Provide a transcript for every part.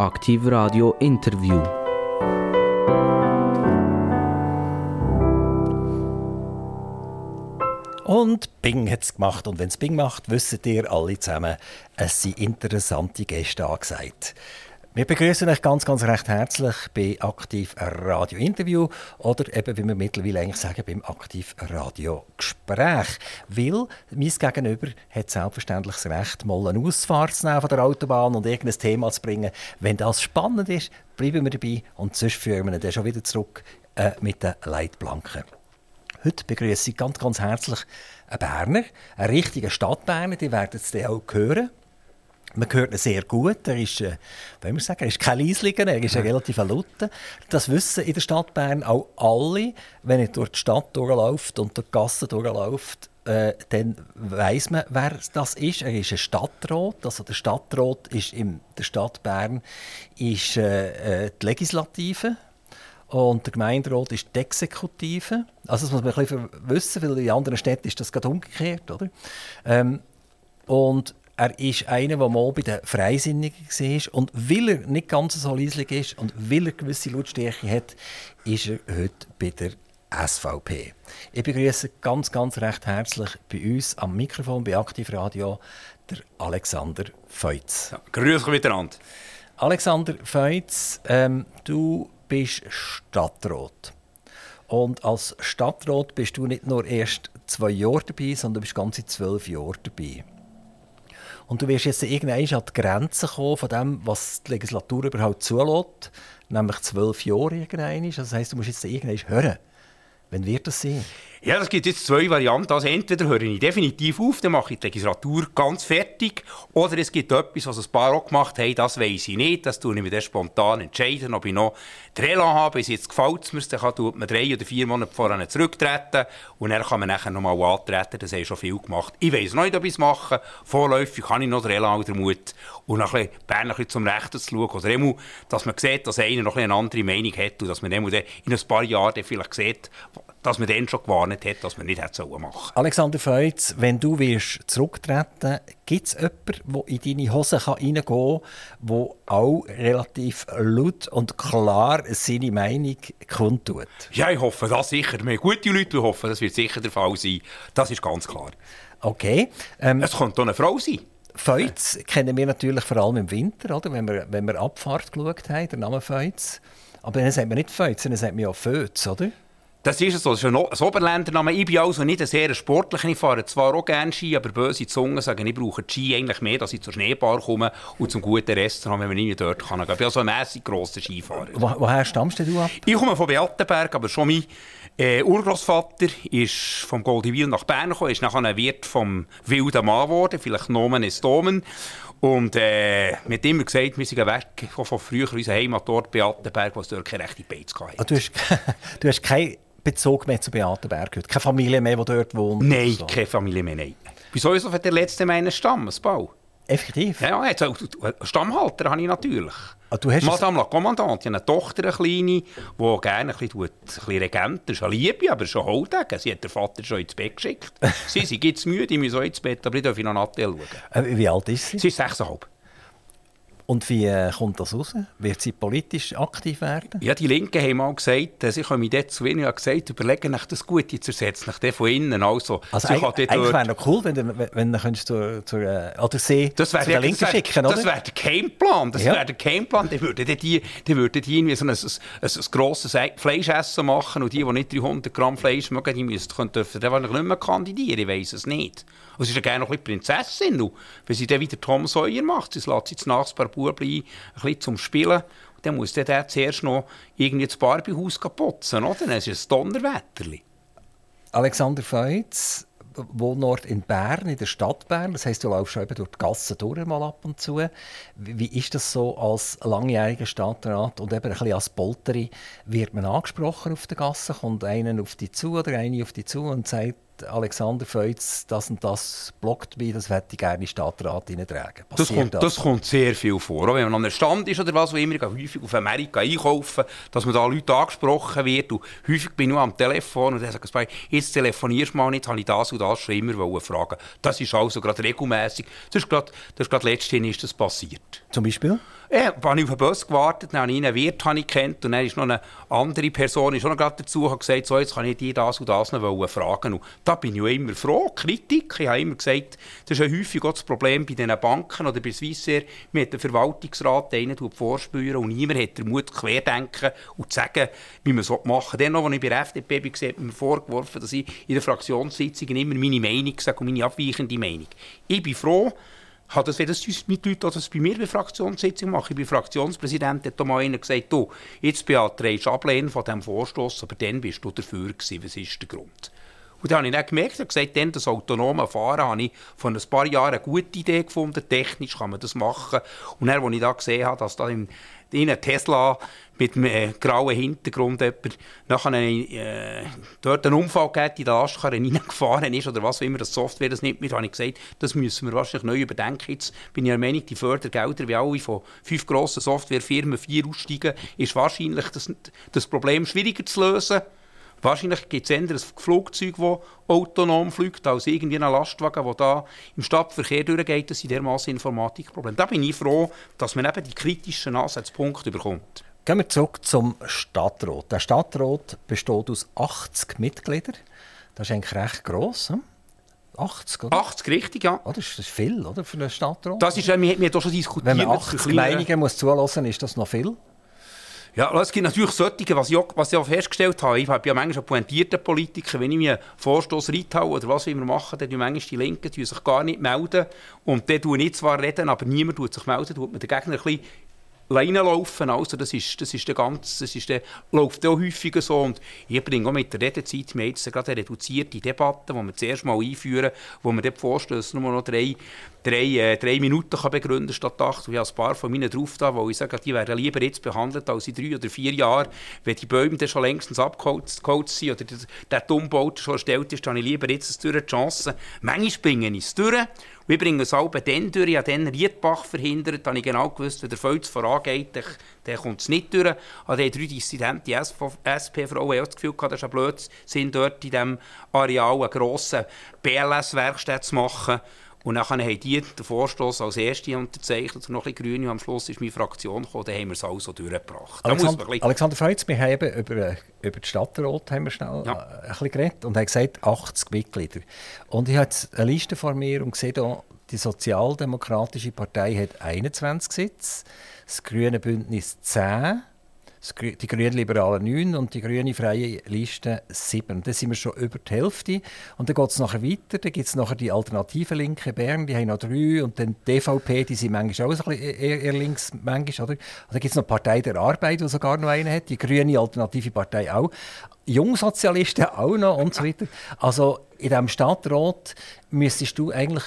Aktiv Radio Interview. Und Bing hat es gemacht. Und wenn es Bing macht, wisst ihr alle zusammen, es sind interessante Gäste angesagt. Wir begrüßen euch ganz, ganz recht herzlich bei Aktiv Radio Interview oder eben, wie wir mittlerweile eigentlich sagen, beim Aktiv Radio Gespräch. Weil mein Gegenüber hat selbstverständlich das Recht, mal eine Ausfahrt zu nehmen von der Autobahn und irgendein Thema zu bringen. Wenn das spannend ist, bleiben wir dabei und sonst führen wir dann schon wieder zurück äh, mit den Leitplanken. Heute begrüße ich ganz, ganz herzlich einen Berner, einen richtigen Stadtberner, die werden es dann auch hören. Man hört ihn sehr gut. Er ist, äh, wir sagen, er ist kein Leislinger, er ist ein relativ Laute. Das wissen in der Stadt Bern auch alle. Wenn er durch die Stadt durchläuft und durch die Gassen durchläuft, äh, dann weiß man, wer das ist. Er ist ein Stadtrat. Also der Stadtrat ist in der Stadt Bern ist, äh, äh, die Legislative. Und der Gemeinderat ist die Exekutive. Also das muss man ein bisschen wissen, weil in anderen Städten ist das gerade umgekehrt. Oder? Ähm, und er ist einer, der mal bei den Freisinnigen war. Und weil er nicht ganz so leislich ist und weil er gewisse Lautstärke hat, ist er heute bei der SVP. Ich begrüße ganz, ganz recht herzlich bei uns am Mikrofon bei Aktivradio der Alexander Feutz. Ja, grüß euch miteinander. Alexander Feutz, ähm, du bist Stadtrat. Und als Stadtrat bist du nicht nur erst zwei Jahre dabei, sondern du bist ganze zwölf Jahre dabei. Und du wirst jetzt irgendwann an die Grenze kommen von dem, was die Legislatur überhaupt zulässt, nämlich zwölf Jahre irgendwann. Das heisst, du musst jetzt irgendwann hören. Wann wird das sein? Ja, es gibt jetzt zwei Varianten. Also entweder höre ich definitiv auf, dann mache ich die Legislatur ganz fertig. Oder es gibt etwas, was ein paar auch gemacht haben, das weiß ich nicht. Das tue ich mir dann spontan entscheiden, ob ich noch den Elan habe. Bis jetzt gefällt es mir, dann kann man drei oder vier Monate vorher zurücktreten. Und dann kann man nachher noch mal antreten. Das habe ich schon viel gemacht. Ich weiß noch nicht, ob ich es mache. Vorläufig kann ich noch den Elan oder Mut. Und noch ein bisschen, ein bisschen zum Rechten zu schauen. Oder immer, dass man sieht, dass einer noch eine andere Meinung hat und dass man dann in ein paar Jahren vielleicht sieht, dass man dann schon gewarnt hat, dass man nicht hätte machen sollen. Alexander Feutz, wenn du wirst zurücktreten gibt es jemanden, der in deine Hose reingehen kann, der auch relativ laut und klar seine Meinung kundtut? Ja, ich hoffe das sicher. Wir haben gute Leute, die hoffen, das wird sicher der Fall sein. Das ist ganz klar. Okay. Ähm, es könnte auch eine Frau sein. Feutz kennen wir natürlich vor allem im Winter, oder? Wenn, wir, wenn wir Abfahrt geschaut haben, der Name Feutz. Aber dann sagt man nicht Feutz, dann sagt man ja Fötz, oder? Das ist so, das ist ein Oberländername. Ich bin also nicht ein sehr sportlicher. Ich fahre zwar auch gerne Ski, aber böse Zungen sagen, ich brauche Ski eigentlich mehr, dass ich zur Schneebar komme und zum guten Restaurant, wenn man nicht dort kann. Ich bin also ein mässig grosser Skifahrer. Wo, woher stammst du ab? Ich komme von Beatenberg, aber schon mein äh, Urgroßvater ist vom Goldiwil nach Bern gekommen, ist nachher ein Wirt vom wilden Mann geworden, vielleicht Nomen ist Domen. Und äh, mir hat immer gesagt, wir sind weg von früher unserer Heimatort Beatenberg, wo es dort keine rechte Beiz hatte. Ah, du hast, du hast keine Bezug mehr zu Beatenberg heute? Keine Familie mehr, die dort wohnt? Nein, so. keine Familie mehr, nein. Wieso ist das der letzte meinen Stammesbau? Effektiv? Ja, jetzt, Stammhalter habe ich natürlich. Ah, du hast Madame la Commandante, eine Tochter, eine kleine, die gerne ein bisschen, ein bisschen Regent ist. Eine Liebe, aber schon Holdegen. Sie hat den Vater schon ins Bett geschickt. sie, sie gibt es müde, ich muss auch ins Bett, aber ich darf noch Nattel schauen. Äh, wie alt ist sie? Sie ist sechseinhalb. Und wie äh, kommt das raus? Wird sie politisch aktiv werden? Ja, die Linken haben mal gesagt, sie kommen dort zu wenig gesagt, überlegen nach das Gute zu ersetzen, nach dem von innen. Also, also eigentlich, eigentlich wäre noch cool, wenn du, wenn du zur, zur, äh, oder sie das wär, zu der Linken schicken, oder? Das wäre der Gameplan. Das ja. wäre der Gameplan. Die würden die, die, würden die irgendwie so ein, ein, ein, grosses Fleischessen machen und die, die nicht 300 Gramm Fleisch mögen, die müssten, dürfen dann nicht mehr kandidieren. Ich weiß es nicht. Und sie ist ja gerne noch ein Prinzessin. Und wenn sie dann wieder Tom Sawyer macht, sie lässt sie das Nachbar Bubli ein bisschen zum Spielen, dann muss der, zuerst noch irgendwie das Barbiehaus putzen, oder? Dann ist es ein Donnerwetterli. Alexander Feutz, Wohnort in Bern, in der Stadt Bern. Das heisst, du läufst schon durch die Gassen durch mal ab und zu. Wie ist das so als langjähriger Stadtrat und eben ein bisschen als Polteri? Wird man angesprochen auf der Gasse? Kommt einer auf dich zu oder eine auf dich zu und sagt, Alexander Feutz, das und das blockt mich, das hätte ich gerne in den Stadtrat hineintragen. Das kommt, das? das kommt, sehr viel vor. Auch wenn man an einem Stand ist oder was, wo immer häufig auf Amerika einkaufen, dass man da Leute angesprochen wird. Und häufig bin ich nur am Telefon und dann sagt man, jetzt telefonierst du mal nicht, habe ich das und das schon immer fragen. Das ist also gerade regelmässig. Das ist gerade, das ist gerade letztens ist das passiert. Zum Beispiel? Ja, ich habe auf den Bus gewartet, dann habe ich einen Wirt ich kennt und dann ist noch eine andere Person ist noch dazu und gesagt, so, jetzt kann ich dir das und das noch fragen. Und da bin ich auch immer froh. Kritik, ich habe immer gesagt, das ist ja häufig auch das Problem bei diesen Banken oder bei Swissair, hat den Verwaltungsrat, der ihnen vorspüren und niemand hat den Mut, querdenken und zu sagen, wie man es machen soll. Dann noch, als ich bei der FDP war, hat mir vorgeworfen, dass ich in den Fraktionssitzungen immer meine Meinung sage und meine abweichende Meinung. Ich bin froh, hat das, wenn das mit Leuten, das bei mir bei Fraktionssitzungen machen, ich bin Fraktionspräsident, hat da mal einer gesagt, du, jetzt beantragst du Ablehnen von diesem Vorstoß, aber dann bist du dafür gewesen. Was ist der Grund? Und dann habe ich dann gemerkt, ich gesagt, das autonome Fahren habe ich vor ein paar Jahren eine gute Idee gefunden. Technisch kann man das machen. Und dann, als ich da gesehen habe, dass da in, in einem Tesla mit einem äh, grauen Hintergrund jemand nachher äh, dort einen Unfall gegeben, in der Lastkarre reingefahren ist oder was auch immer, das Software das nicht mit, habe ich gesagt, das müssen wir wahrscheinlich neu überdenken. Jetzt bin ich der Meinung, die Fördergelder, wie alle von fünf grossen Softwarefirmen vier aussteigen, ist wahrscheinlich das, das Problem schwieriger zu lösen. Wahrscheinlich gibt es eher ein Flugzeug, das autonom fliegt, als irgendwie ein Lastwagen, der da im Stadtverkehr durchgeht. Das sind dermaßen Informatikprobleme. Da bin ich froh, dass man eben die kritischen Ansatzpunkte bekommt. Gehen wir zurück zum Stadtrat. Der Stadtrat besteht aus 80 Mitgliedern. Das ist eigentlich recht gross. Hm? 80, oder? 80, richtig, ja. Oh, das ist viel, oder, für einen Stadtrat? Das ist, wir, wir haben auch schon diskutiert. Wenn man 80 Meinungen muss zulassen, ist das noch viel? Ja, es gibt natürlich solche, was ich, was ich auch festgestellt habe. Ich habe ja manchmal pointierte Politiker, wenn ich mir einen Vorstoß reinhaue oder was wir machen, dann tun manchmal die Linken die sich gar nicht melden. Und dann tue ich zwar reden, aber niemand tut sich melden, tut man den Gegner ein bisschen reinlaufen. Also das ist, das ist der ganze, das ist der, läuft auch häufiger so. Und ich bringe auch mit der Redezeit, wir jetzt gerade eine reduzierte Debatte, die wir zuerst mal einführen, wo wir dort Vorstöße noch drei, drei, äh, drei Minuten kann begründen statt acht. Und ich habe ein paar von meinen drauf da, wo ich sage, die werden lieber jetzt behandelt als in drei oder vier Jahren, wenn die Bäume dann schon längstens abgeholt sind oder der, Umbau schon erstellt ist, dann habe ich lieber jetzt durch die Chance. Manchmal bringen ich es durch wir bringen es auch dann durch. Ich habe dann Riedbach verhindert. Da habe ich genau gewusst, wenn der Fels vorangeht, dann, kommt es nicht durch. Also die drei dissidente SP-Frauen haben das Gefühl gehabt, das ist ein Blödsinn, dort in diesem Areal eine grosse BLS-Werkstatt zu machen. Und dann haben die den Vorstoß als erste unterzeichnet und noch ein bisschen Grüne. Am Schluss ist meine Fraktion gekommen, dann haben wir es also durchgebracht. Alexander, Alexander Feitz, wir haben eben über, über die Stadtrat haben wir schnell ja. Äh, ein bisschen geredet und haben gesagt, 80 Mitglieder. Und ich habe jetzt eine Liste vor mir und sehe hier, die Sozialdemokratische Partei hat 21 Sitze, das Grüne Bündnis 10, die Grünen Liberalen 9 und die Grüne Freie Liste 7. Dann sind wir schon über die Hälfte. Und dann geht es nachher weiter. Dann gibt es nachher die Alternative Linke Bern, die haben noch drei. Und dann die DVP, die sind manchmal auch eher, eher links. Manchmal, oder? Und dann gibt es noch die Partei der Arbeit, die sogar noch eine hat. Die Grüne Alternative Partei auch. Jungsozialisten auch noch und so weiter. Also in diesem Stadtrat müsstest du eigentlich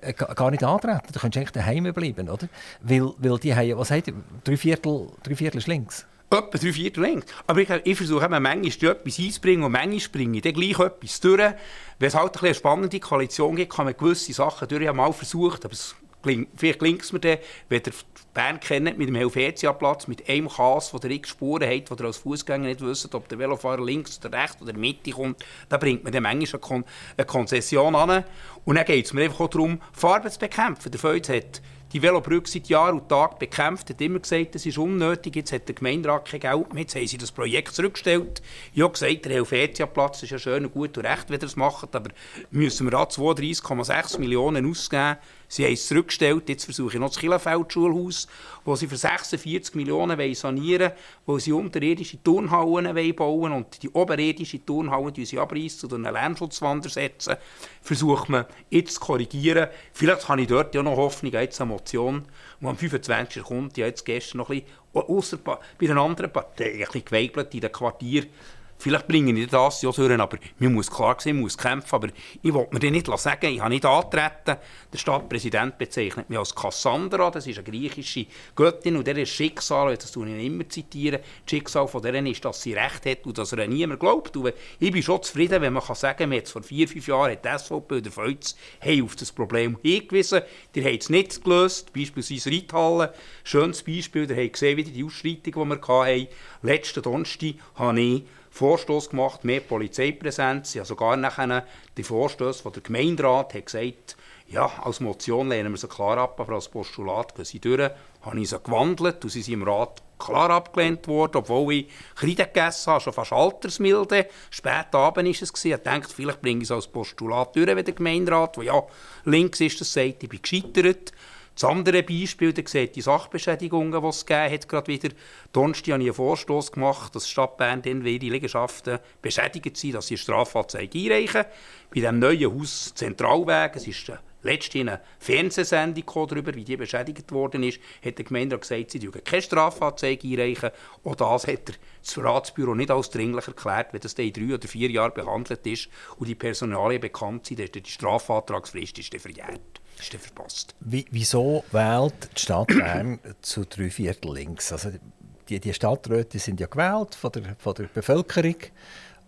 äh, gar nicht antreten. Du könntest eigentlich daheim bleiben, oder? Weil, weil die haben, was hat drei Viertel, drei Viertel ist links. Etwa drei Viertel längst. Aber ich, ich versuche immer, manchmal etwas einzubringen und manchmal bringe ich dann gleich etwas durch. Wenn es halt eine spannende Koalition gibt, kann man gewisse Sachen durch. Ich habe mal versucht, aber es klingt, vielleicht klingt es mir dann, wenn ihr Bern kennt, mit dem Helvetia-Platz, mit einem Chaos, wo der x Spuren hat, wo ihr als Fußgänger nicht wisst, ob der Velofahrer links oder rechts oder Mitte kommt, da bringt man dann manchmal eine, Kon eine Konzession an. Und dann geht es mir einfach auch darum, Farben zu bekämpfen. Der Feuz hat die Velobrücke seit Jahr und Tag bekämpft, hat immer gesagt, das ist unnötig, jetzt hat der Gemeinderat kein Geld mehr, jetzt haben sie das Projekt zurückgestellt. Ich habe gesagt, der Helvetia-Platz ist ja schön und gut und recht, wenn ihr das macht, aber müssen wir da 32,6 Millionen ausgeben, Sie haben es zurückgestellt. Jetzt versuche ich noch das Kielenfeld-Schulhaus, das sie für 46 Millionen sanieren wollen, wo sie unterirdische Turnhallen bauen und die oberirdische Turnhallen sie abreißen und einen Lärmschutzwander setzen. Versucht man jetzt zu korrigieren. Vielleicht habe ich dort ja noch Hoffnung, jetzt eine Motion, die am 25. kommt. Ja, jetzt gestern noch ein bisschen, bei einer anderen Partei, ein bisschen in den Quartier Vielleicht bringe ich das ja durch, aber man muss klar sehen, man muss kämpfen. Aber ich wollte mir dir nicht sagen, ich habe nicht antreten. Der Stadtpräsident bezeichnet mich als Cassandra, das ist eine griechische Göttin und der ist Schicksal, das tue ich immer zitieren, das Schicksal von der ist, dass sie Recht hat und dass er niemand glaubt. Und ich bin schon zufrieden, wenn man sagen kann, vor vier, fünf Jahren hat die SVP oder Feuz auf das Problem hingewiesen. Die haben es nicht gelöst, beispielsweise Reithalle, schönes Beispiel, ihr habt gesehen, wie die Ausschreitung, die wir hatten. Letzten Donnerstag habe ich Vorstoß gemacht, mehr Polizeipräsenz. Ja, sogar nachher die Vorstöße von der Gemeinderat hat gesagt, ja, als Motion lehnen wir sie klar ab, aber als Postulat gehen sie durch. Habe ich sie gewandelt und sie sind im Rat klar abgelehnt worden, obwohl ich Kreide gegessen habe, schon fast altersmilde. Spät Abend war es. Ich dachte, vielleicht bringe ich es als Postulat durch, wenn der Gemeinderat, der ja links ist, das sagt, ich bin gescheitert. Das andere Beispiel, da sieht die Sachbeschädigungen, die es gegeben hat, gerade wieder. Donnerstag habe ich einen Vorstoß gemacht, dass die Stadt Bern dann ihre Liegenschaften beschädigt sind, dass sie Strafanzeige einreichen. Bei dem neuen Haus Zentralweg, es ist letztens eine Fernsehsendung darüber, wie die beschädigt worden ist, hat der Gemeinde gesagt, sie dürfen keine Strafanzeige einreichen. Auch das hat das Ratsbüro nicht als dringlich erklärt, wenn das in drei oder vier Jahren behandelt ist und die Personalien bekannt sind, dann die Strafantragsfrist ist dann Ist dann verpasst. Wie, wieso wählt die Stadt Bern zu drei Viertel links? Also die, die Stadträte sind ja gewählt von der, von der Bevölkerung.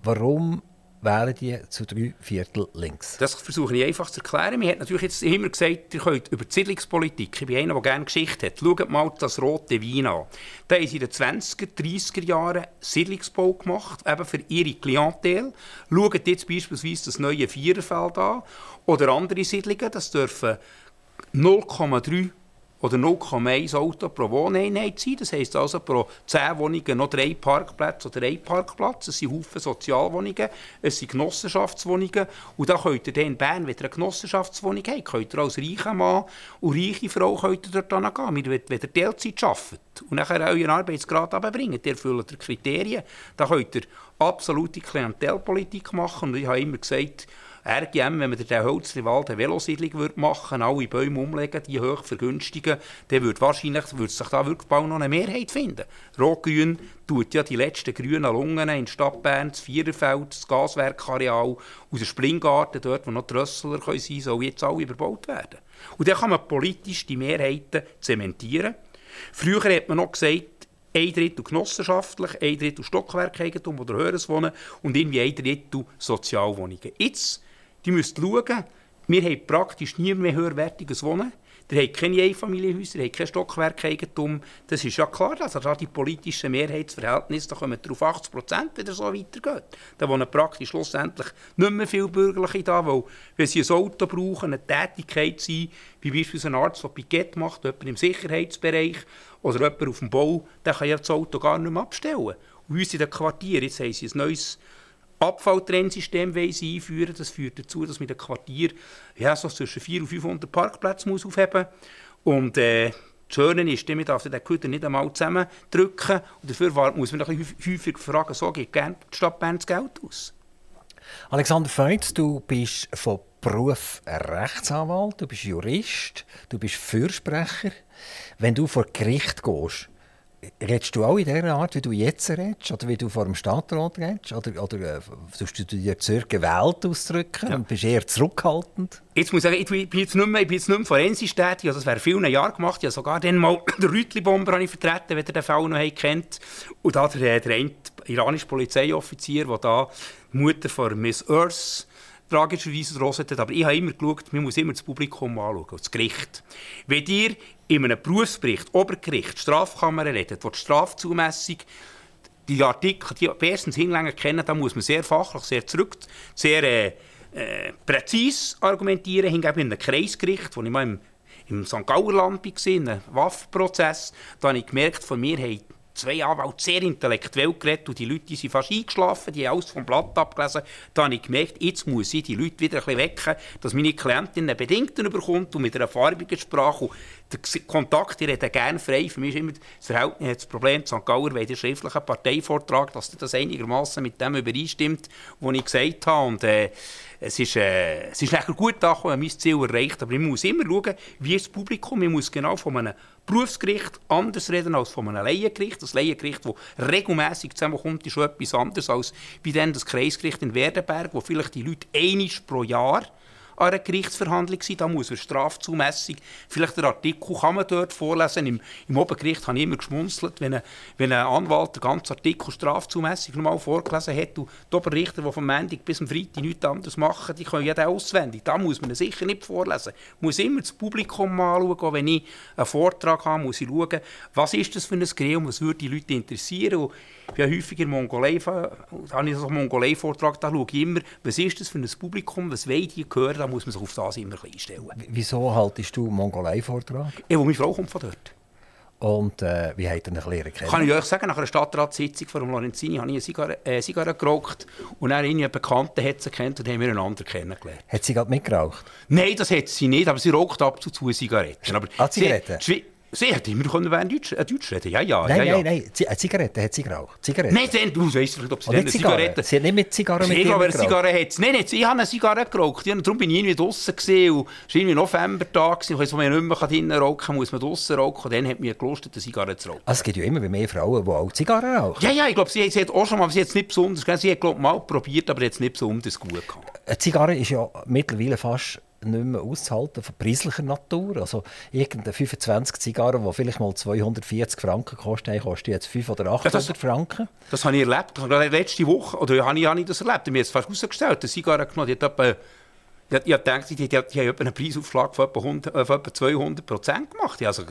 Warum wählen die zu drei Viertel links? Das versuche ich einfach zu erklären. Wir hat natürlich jetzt immer gesagt, ihr könnt über die Siedlungspolitik, ich bin einer, der gerne Geschichte hat, schaut mal das rote Wein an. Da haben sie in den 20er, 30er Jahren Siedlungsbau gemacht, eben für ihre Klientel. Schaut jetzt beispielsweise das neue Viererfeld an oder andere Siedlungen, das dürfen 0,3 oder 0,1 Auto pro Wohneinheit sein. Das heisst also pro 10 Wohnungen noch drei Parkplätze oder ein Parkplatz. Es sind Haufen Sozialwohnungen, es sind Genossenschaftswohnungen. Und da könnt ihr in Bern, ihr eine Genossenschaftswohnung habt, könnt ihr als reicher Mann und reiche Frau könnt ihr dort gehen, wenn ihr Teilzeit arbeitet und nachher euren Arbeitsgrad abbringt. Ihr erfüllt die Kriterien. Da könnt ihr absolute Klientelpolitik machen. Und ich habe immer gesagt, RGM, wenn man den Holzriwald eine Velosiedlung machen würde, alle Bäume umlegen, die hoch vergünstigen, dann würde wahrscheinlich würde sich da wirklich bald noch eine Mehrheit finden. Rot-Grün tut ja die letzten grünen Lungen in Stadt Bern, das Viererfeld, das Gaswerkareal und der Springgarten, dort wo noch die Rössler sein können, soll jetzt alle überbaut werden. Und dann kann man politisch die Mehrheiten zementieren. Früher hat man noch gesagt, ein Drittel genossenschaftlich, ein Drittel Stockwerkeigentum oder höheres Wohnen und irgendwie ein Drittel Sozialwohnungen. Jetzt die müsst schauen, wir haben praktisch nie mehr höherwertiges Wohnen. Ihr habt keine Einfamilienhäuser, ihr kein Stockwerkeigentum. Das ist ja klar, also da die politischen Mehrheitsverhältnisse, da kommen wir auf 80 Prozent, wenn es so weitergeht. Da wohnen praktisch schlussendlich nicht mehr viele Bürgerliche da, weil wenn sie ein Auto brauchen, eine Tätigkeit sein, wie beispielsweise ein Arzt, der Piquet macht, jemand im Sicherheitsbereich oder jemand auf dem Bau, der kann ja das Auto gar nicht mehr abstellen. Und uns in den Quartieren, jetzt haben sie ein neues Abfalltrennsystem einführen Das führt dazu, dass man in den Quartier ja, so zwischen 400 und 500 Parkplätze muss aufheben muss. Und äh, das Schöne ist, man darf den Köder nicht einmal zusammendrücken. Und dafür muss man ein häufig fragen, so geht die Stadt Bern das Geld aus. Alexander Feutz, du bist von Beruf Rechtsanwalt, du bist Jurist, du bist Fürsprecher. Wenn du vor Gericht gehst, Redest du auch in der Art, wie du jetzt redest? Oder wie du vor dem Stadtrat redest? Oder, oder äh, du dir zur gewählt ausdrücken ja. und bist eher zurückhaltend? Jetzt muss ich sagen, ich bin jetzt nicht mehr, ich bin jetzt nicht mehr forensisch tätig. Also das wäre vielen Jahren gemacht. Ich habe sogar dann mal den Rütli-Bomber vertreten, wenn ihr den Fall noch kennt. Und da der, der iranische Polizeioffizier, der da die Mutter von Miss Earth tragischerweise Rosette. Aber ich habe immer geschaut, man muss immer das Publikum anschauen, das Gericht. Wenn ihr in einem Berufsbericht, Obergericht, Strafkammer redet, wo die Strafzumessung die Artikel, die erstens hinlänglich kennen, da muss man sehr fachlich, sehr zurück, sehr äh, äh, präzise argumentieren. Hingegen in einem Kreisgericht, wo ich mal im, im St. Gauerland war, in einem Waffenprozess, da habe ich gemerkt, von mir haben zwei Anwälte sehr intellektuell geredet und die Leute sind fast eingeschlafen, die haben alles vom Blatt abgelesen. Da habe ich gemerkt, jetzt muss ich die Leute wieder ein bisschen wecken, dass meine Klientin einen Bedingten bekommt und mit einer farbigen Sprache. Und der Kontakt, die reden gerne frei. Für mich ist immer das Verhältnis das Problem, St. Gauer will den schriftlichen Parteivortrag, dass das einigermaßen mit dem übereinstimmt, was ich gesagt habe. Und, äh, es ist, äh, es ist nachher gut angekommen, mein Ziel erreicht, aber ich muss immer schauen, wie das Publikum, ich muss genau von einem Berufsgericht anders reden als von einem Laiengericht. Das Laiengericht, das regelmässig zusammenkommt, ist schon etwas anderes als bei dem das Kreisgericht in Werdenberg, wo vielleicht die Leute einmal pro Jahr an einer Gerichtsverhandlung sein. Da muss eine Strafzumessung, vielleicht der Artikel kann man dort vorlesen. Im, im Obergericht habe ich immer geschmunzelt, wenn ein, wenn ein Anwalt den ganzen Artikel Strafzumessung nochmal vorgelesen hat und die Oberrichter, die vom Montag bis zum Freitag nichts anderes machen, die können ja den auswendig. Da muss man sicher nicht vorlesen. Ich muss immer das Publikum anschauen. Wenn ich einen Vortrag habe, muss ich schauen, was ist das für ein Gremium, was würde die Leute interessieren. Und ich bin häufig in Mongolei, da habe ich so einen Mongolei-Vortrag, da schaue ich immer, was ist das für ein Publikum, was wollen die hören, da muss man sich auf das immer einstellen. Wieso haltest du einen Mongolei-Vortrag? Ja, wo meine Frau kommt von dort. Und äh, wie hat er ihn lernen kennen? Kann ich euch sagen, nach einer Stadtratssitzung von Lorenzini habe ich eine Zigarre, äh, Zigarre geraucht und dann eine Bekannte hat sie kennt und haben wir einander kennengelernt. Hat sie gerade mitgeraucht? Nein, das hat sie nicht, aber sie raucht ab und zu Zigaretten. Aber ah, Zigaretten? Sie, Sie hat immer können während Deutsch, äh, Deutsch reden. Ja, ja, nein, ja, ja. nein, nein. Z eine Zigarette hat sie geraucht. Zigarette. Nein, dann, du weißt nicht, ob sie oh, eine Zigarette. Sie hat nicht mit Zigarre mit Ich glaube, eine Zigarre hat. Nein, nein, ich habe eine Zigarre geraucht. Ja, darum bin ich irgendwie draußen gesehen. Und es war irgendwie Novembertag. Ich weiß, wo man nicht mehr drinnen rauchen kann, muss man draußen rauchen. Und dann hat mir gelustet, eine Zigarre zu rauchen. Also, es gibt ja immer mehr Frauen, die auch Zigarren rauchen. Ja, ja, ich glaube, sie, sie hat auch schon mal, sie hat es nicht besonders, sie hat glaube mal probiert, aber jetzt nicht besonders gut gehabt. Eine Zigarre ist ja mittlerweile fast nicht mehr auszuhalten, von preislicher Natur. Also irgendeine 25 Zigarren, die vielleicht mal 240 Franken kosten, kosten jetzt 500 oder 800 ja, das, Franken. Das habe ich erlebt. Letzte Woche, oder habe ich, habe ich das erlebt, mir jetzt fast herausgestellt, eine Zigarre genommen, die hat etwa ich, ich denke, die, die, die haben einen Preisaufschlag von etwa, 100, äh, von etwa 200 Prozent gemacht. Also,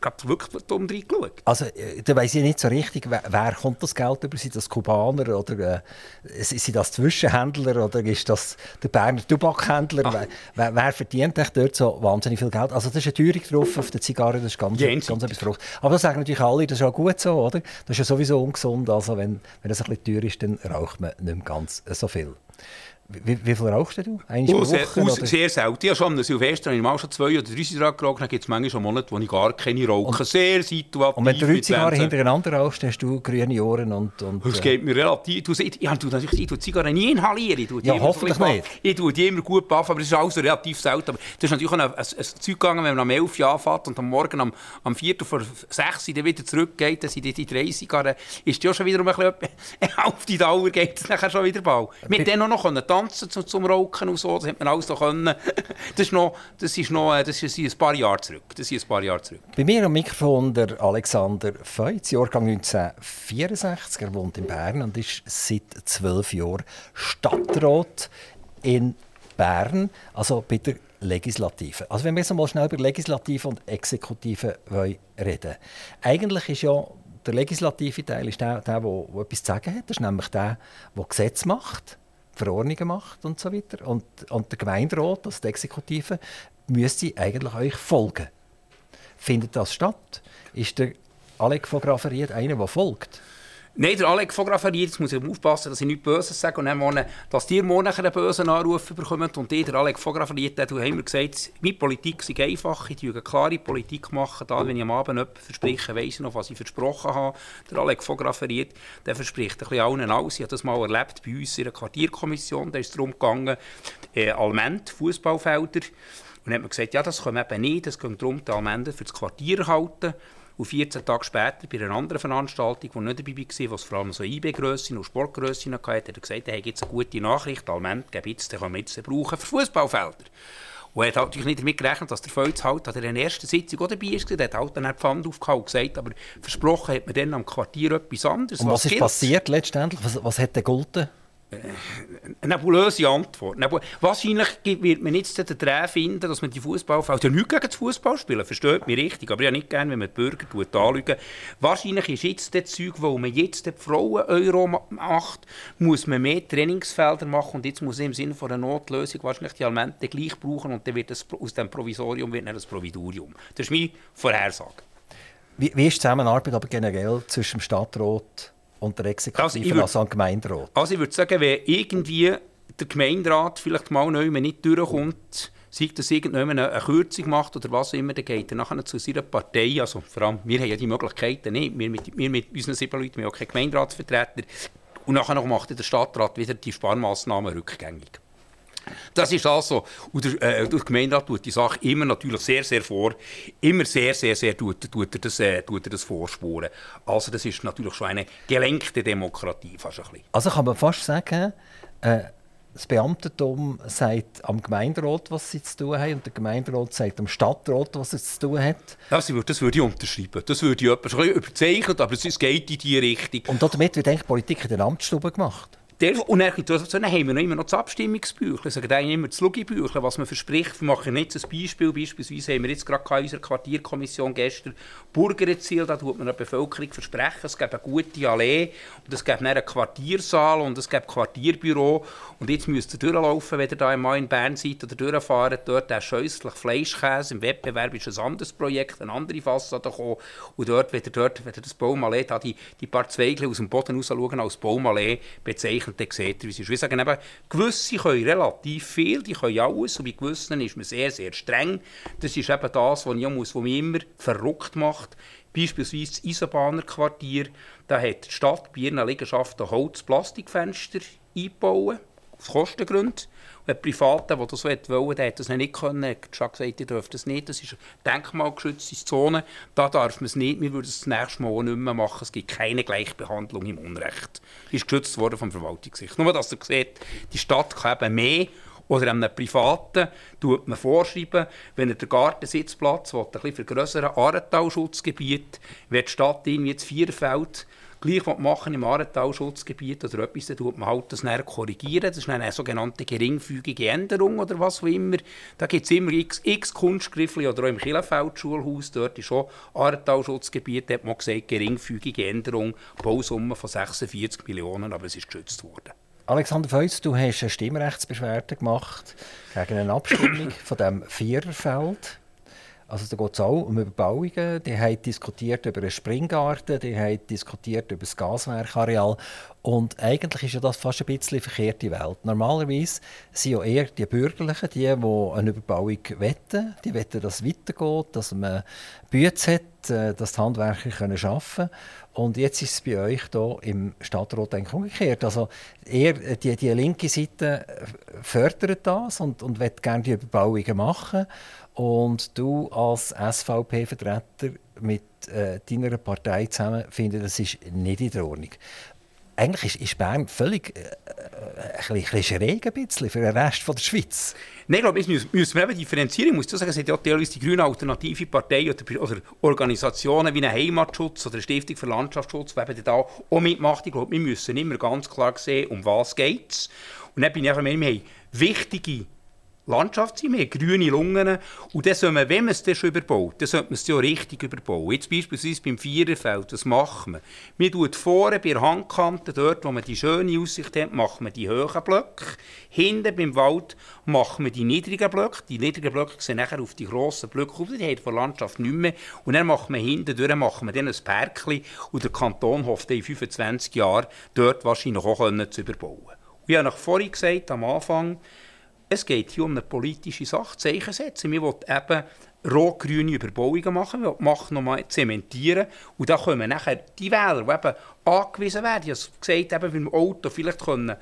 gerade wirklich dumm reingeschaut. Also, äh, da weiss ich nicht so richtig, wer, wer kommt das Geld über? Sind das Kubaner oder äh, sind das Zwischenhändler oder ist das der Berner Tabakhändler? Ah. Wer, wer, verdient dort so wahnsinnig viel Geld? Also, das ist eine Teuerung drauf auf der Zigarre, das ist ganz, Jensig. ganz etwas verrückt. Aber das sagen natürlich alle, das ist auch gut so, oder? Das ist ja sowieso ungesund, also wenn, wenn es ein bisschen teuer ist, dann raucht man nicht mehr ganz so viel. Wie, wie viel rauchst du? oh, sehr, Woche, sehr selten. Ja, schon am Silvester habe ich mal schon zwei oder drei Zigarren geraucht. Dann gibt es manchmal schon Monate, wo ich gar keine rauche. Und, sehr situativ. Und wenn du drei Zigarren hintereinander rauchst, hast du grüne Ohren und... und das geht mir relativ... Du, ich, ja, du, natürlich, ich tue Zigarren nie inhalieren. Ich ja, hoffentlich nicht. Ich tue die immer gut baffen, aber das ist alles relativ selten. Aber das ist natürlich auch ein, ein, ein Zeug gegangen, wenn man am 11 Uhr anfährt und am Morgen am, am 4 vor 6 Uhr wieder zurückgeht, dann sind die, die drei Zigarren... Ist ja schon wieder um ein bisschen... auf die Dauer geht es nachher schon wieder bald. Mit denen noch tanzen zum, zum Rauchen und so, das hat man alles noch können. Das ist noch, das ist noch, das ist ein paar Jahre zurück. Das ist ein paar Jahre zurück. Bei mir am Mikrofon der Alexander Feutz, Jahrgang 1964. Er wohnt in Bern und ist seit zwölf Jahren Stadtrat in Bern, also bei der Legislative. Also wenn wir jetzt mal schnell über Legislative und Exekutive reden Eigentlich ist ja der legislative Teil ist der, der, der, der etwas zu sagen hat. Das ist nämlich der, der Gesetz macht. Verordnungen macht und so weiter. Und, und der Gemeinderat, also die Exekutive, müsste eigentlich euch folgen. Findet das statt? Ist der Alec von Grafferiet einer, der folgt? Nein, der Alec fotografiert, jetzt muss ich aufpassen, dass ich nichts Böses sage und dann morgen, dass die morgen einen bösen Anruf bekommen und die, der Alec fotografiert, der haben mir gesagt, meine Politik ist einfach, ich eine klare Politik machen, da, wenn ich am Abend etwas verspreche, weiss ich noch, was ich versprochen habe. Der Alec fotografiert, der verspricht ein bisschen allen alles. Ich habe das mal erlebt bei uns in der Quartierkommission, da ist es darum gegangen, äh, Alment, Fußballfelder, und dann hat man gesagt, ja, das können wir eben nicht, es geht darum, die Almende für das Quartier halten. Und 14 Tage später, bei einer anderen Veranstaltung, die nicht dabei war, was vor allem so IB-Grössen und Sportgrössen hatte, hat er gesagt, hey, gibt es eine gute Nachricht, Alment, jetzt, den können wir jetzt brauchen für Fußballfelder. Und er hat natürlich nicht damit gerechnet, dass der Feuz halt an der ersten Sitzung auch dabei ist. Er hat halt dann Pfand aufgehauen und gesagt, aber versprochen hat man dann am Quartier etwas anderes. Und was, was ist gilt? passiert letztendlich? Was, was hat der gegolten? Eine nebulöse Antwort. Wahrscheinlich wird man jetzt den Dreh finden, dass man die Fußballfelder, ja nichts gegen das Fußballspielen, versteht mich richtig, aber ich habe nicht gerne, wenn man die Bürger anschauen. Wahrscheinlich ist jetzt das Zeug, wo man jetzt die Frauen-Euro macht, muss man mehr Trainingsfelder machen und jetzt muss man im Sinne von einer Notlösung wahrscheinlich die Almente gleich brauchen und dann wird das, aus dem Provisorium wird dann das Providorium. Das ist meine Vorhersage. Wie, wie ist die Zusammenarbeit aber generell zwischen dem Stadtrat und der Exekutive, also, also Gemeinderat? Also ich würde sagen, wenn irgendwie der Gemeinderat vielleicht mal neu nicht durchkommt, sei das irgendjemand eine Kürzung macht oder was immer, dann geht er nachher zu seiner Partei, also vor allem, wir haben ja die Möglichkeiten nicht, wir mit, wir mit unseren sieben Leuten, wir haben auch keinen Gemeinderatsvertreter, und nachher macht der Stadtrat wieder die Sparmaßnahmen rückgängig. Das ist also, und der, äh, der Gemeinderat tut die Sache immer natürlich sehr, sehr vor, immer sehr, sehr, sehr tut, tut, er, das, äh, tut er das vorspuren. Also das ist natürlich schon eine gelenkte Demokratie fast ein bisschen. Also kann man fast sagen, äh, das Beamtentum sagt am Gemeinderat, was sie zu tun haben, und der Gemeinderat sagt am Stadtrat, was er zu tun hat. Das würde, das würde ich unterschreiben. Das würde ich etwas überzeichnen, aber es geht in diese Richtung. Und damit wird eigentlich Politik in der Amtsstube gemacht? Und dann, dann haben wir noch immer noch das Abstimmungsbüchlein, sagen eigentlich immer das Lugibüchlein, was man verspricht. Wir machen jetzt ein Beispiel, beispielsweise haben wir jetzt gerade in unserer Quartierkommission gestern Burgerziel, da tut man der Bevölkerung versprechen, es gibt eine gute Allee und es gibt einen Quartiersaal und es gibt Quartierbüro. Und jetzt müsst ihr durchlaufen, wenn ihr da einmal in Bern seid oder durchfahren, dort der scheußlich Fleischkäse, im Wettbewerb ist ein anderes Projekt, eine andere Fassade gekommen. Und dort, wenn ihr, dort, wenn ihr das Baumallee, da die, die paar Zweige aus dem Boden raus schauen, als Baumallee bezeichnet, und dann seht ihr, wie es ist. Wir sagen eben, gewisse können relativ viel, die können alles, und bei gewissen ist man sehr, sehr streng. Das ist eben das, was, ich muss, was mich immer verrückt macht. Beispielsweise das Eisenbahnerquartier, da hat die Stadt bei ihren Liegenschaften Holz-Plastikfenster eingebaut, aus Kostengründen. Ein Privater, der das wollte, der hat das nicht können. Er hat gesagt, ihr dürft das nicht. Das ist eine denkmalgeschützte Zone. Da darf man es nicht. Wir würden es das nächste Mal auch nicht mehr machen. Es gibt keine Gleichbehandlung im Unrecht. Ist geschützt worden vom Verwaltungsgericht. Nur, dass ihr seht, die Stadt kann eben mehr oder einem Privaten tut man vorschreiben, wenn er den Gartensitzplatz will, ein bisschen vergrößern, Ahrtal-Schutzgebiet, wird die Stadt irgendwie jetzt Vierfeld gleich machen im Ahrtal-Schutzgebiet oder etwas, dann tut man halt das näher korrigieren. Das ist eine sogenannte geringfügige Änderung oder was auch immer. Da gibt es immer x, x Kunstgriffli oder auch im Killefeld-Schulhaus, dort ist schon Ahrtal-Schutzgebiet, da hat man gesagt, geringfügige Änderung, Bausumme von 46 Millionen, aber es ist geschützt worden. Alexander Feutz, du hast eine Stimmrechtsbeschwerde gemacht gegen eine Abstimmung von dem Viererfeld. Also da geht es auch um Überbauungen. Die haben diskutiert über einen Springgarten, die haben diskutiert über das Gaswerkareal. Und eigentlich ist ja das fast ein bisschen eine verkehrte Welt. Normalerweise sind ja eher die Bürgerlichen, die, die eine Überbauung wetten. Die wetten, dass es weitergeht, dass man Bütze hat, äh, dass die Handwerker arbeiten können. Und jetzt ist es bei euch hier im Stadtrat eigentlich umgekehrt. Also eher die, die linke Seite fördert das und, und will gerne die Überbauungen machen. Und du als SVP-Vertreter mit äh, deiner Partei zusammen findest, das ist nicht in der Ordnung. Eigentlich ist, ist Bern völlig äh, äh ein bisschen ein bisschen für den Rest von der Schweiz. Nein, ich glaube, jetzt müssen, wir differenzieren. Ich muss sagen, es hat ja teilweise die grüne alternative Partei oder, oder, Organisationen wie eine Heimatschutz oder eine Stiftung für Landschaftsschutz, die eben da auch mitmacht. Ich glaube, wir müssen immer ganz klar sehen, um was es geht. Und dann bin ich einfach wir haben wichtige Landschaft sein, wir grüne Lungen. Und dann soll man, wenn man es dann schon überbaut, dann sollte man es ja richtig überbauen. Jetzt beispielsweise beim Viererfeld, was machen wir? Wir tun vorne bei der Handkante, dort wo man die schöne Aussicht hat, machen wir die hohen Blöcke. Hinten beim Wald machen wir die niedrigen Blöcke. Die niedrigen Blöcke sehen nachher auf die grossen Blöcke auf, die haben von der Landschaft nicht mehr. Und dann machen wir hinten durch machen wir dann ein Perkli und der Kanton hofft in 25 Jahren dort wahrscheinlich auch können zu überbauen. Und ich habe vorhin gesagt, am Anfang, es geht hier um eine politische Sache, Zeichen setzen. Wir wollen eben rot-grüne Überbauungen machen, wir wollen machen nochmal zementieren. Und da können nachher die Wähler, die eben angewiesen werden, ich habe gesagt, eben beim Auto vielleicht können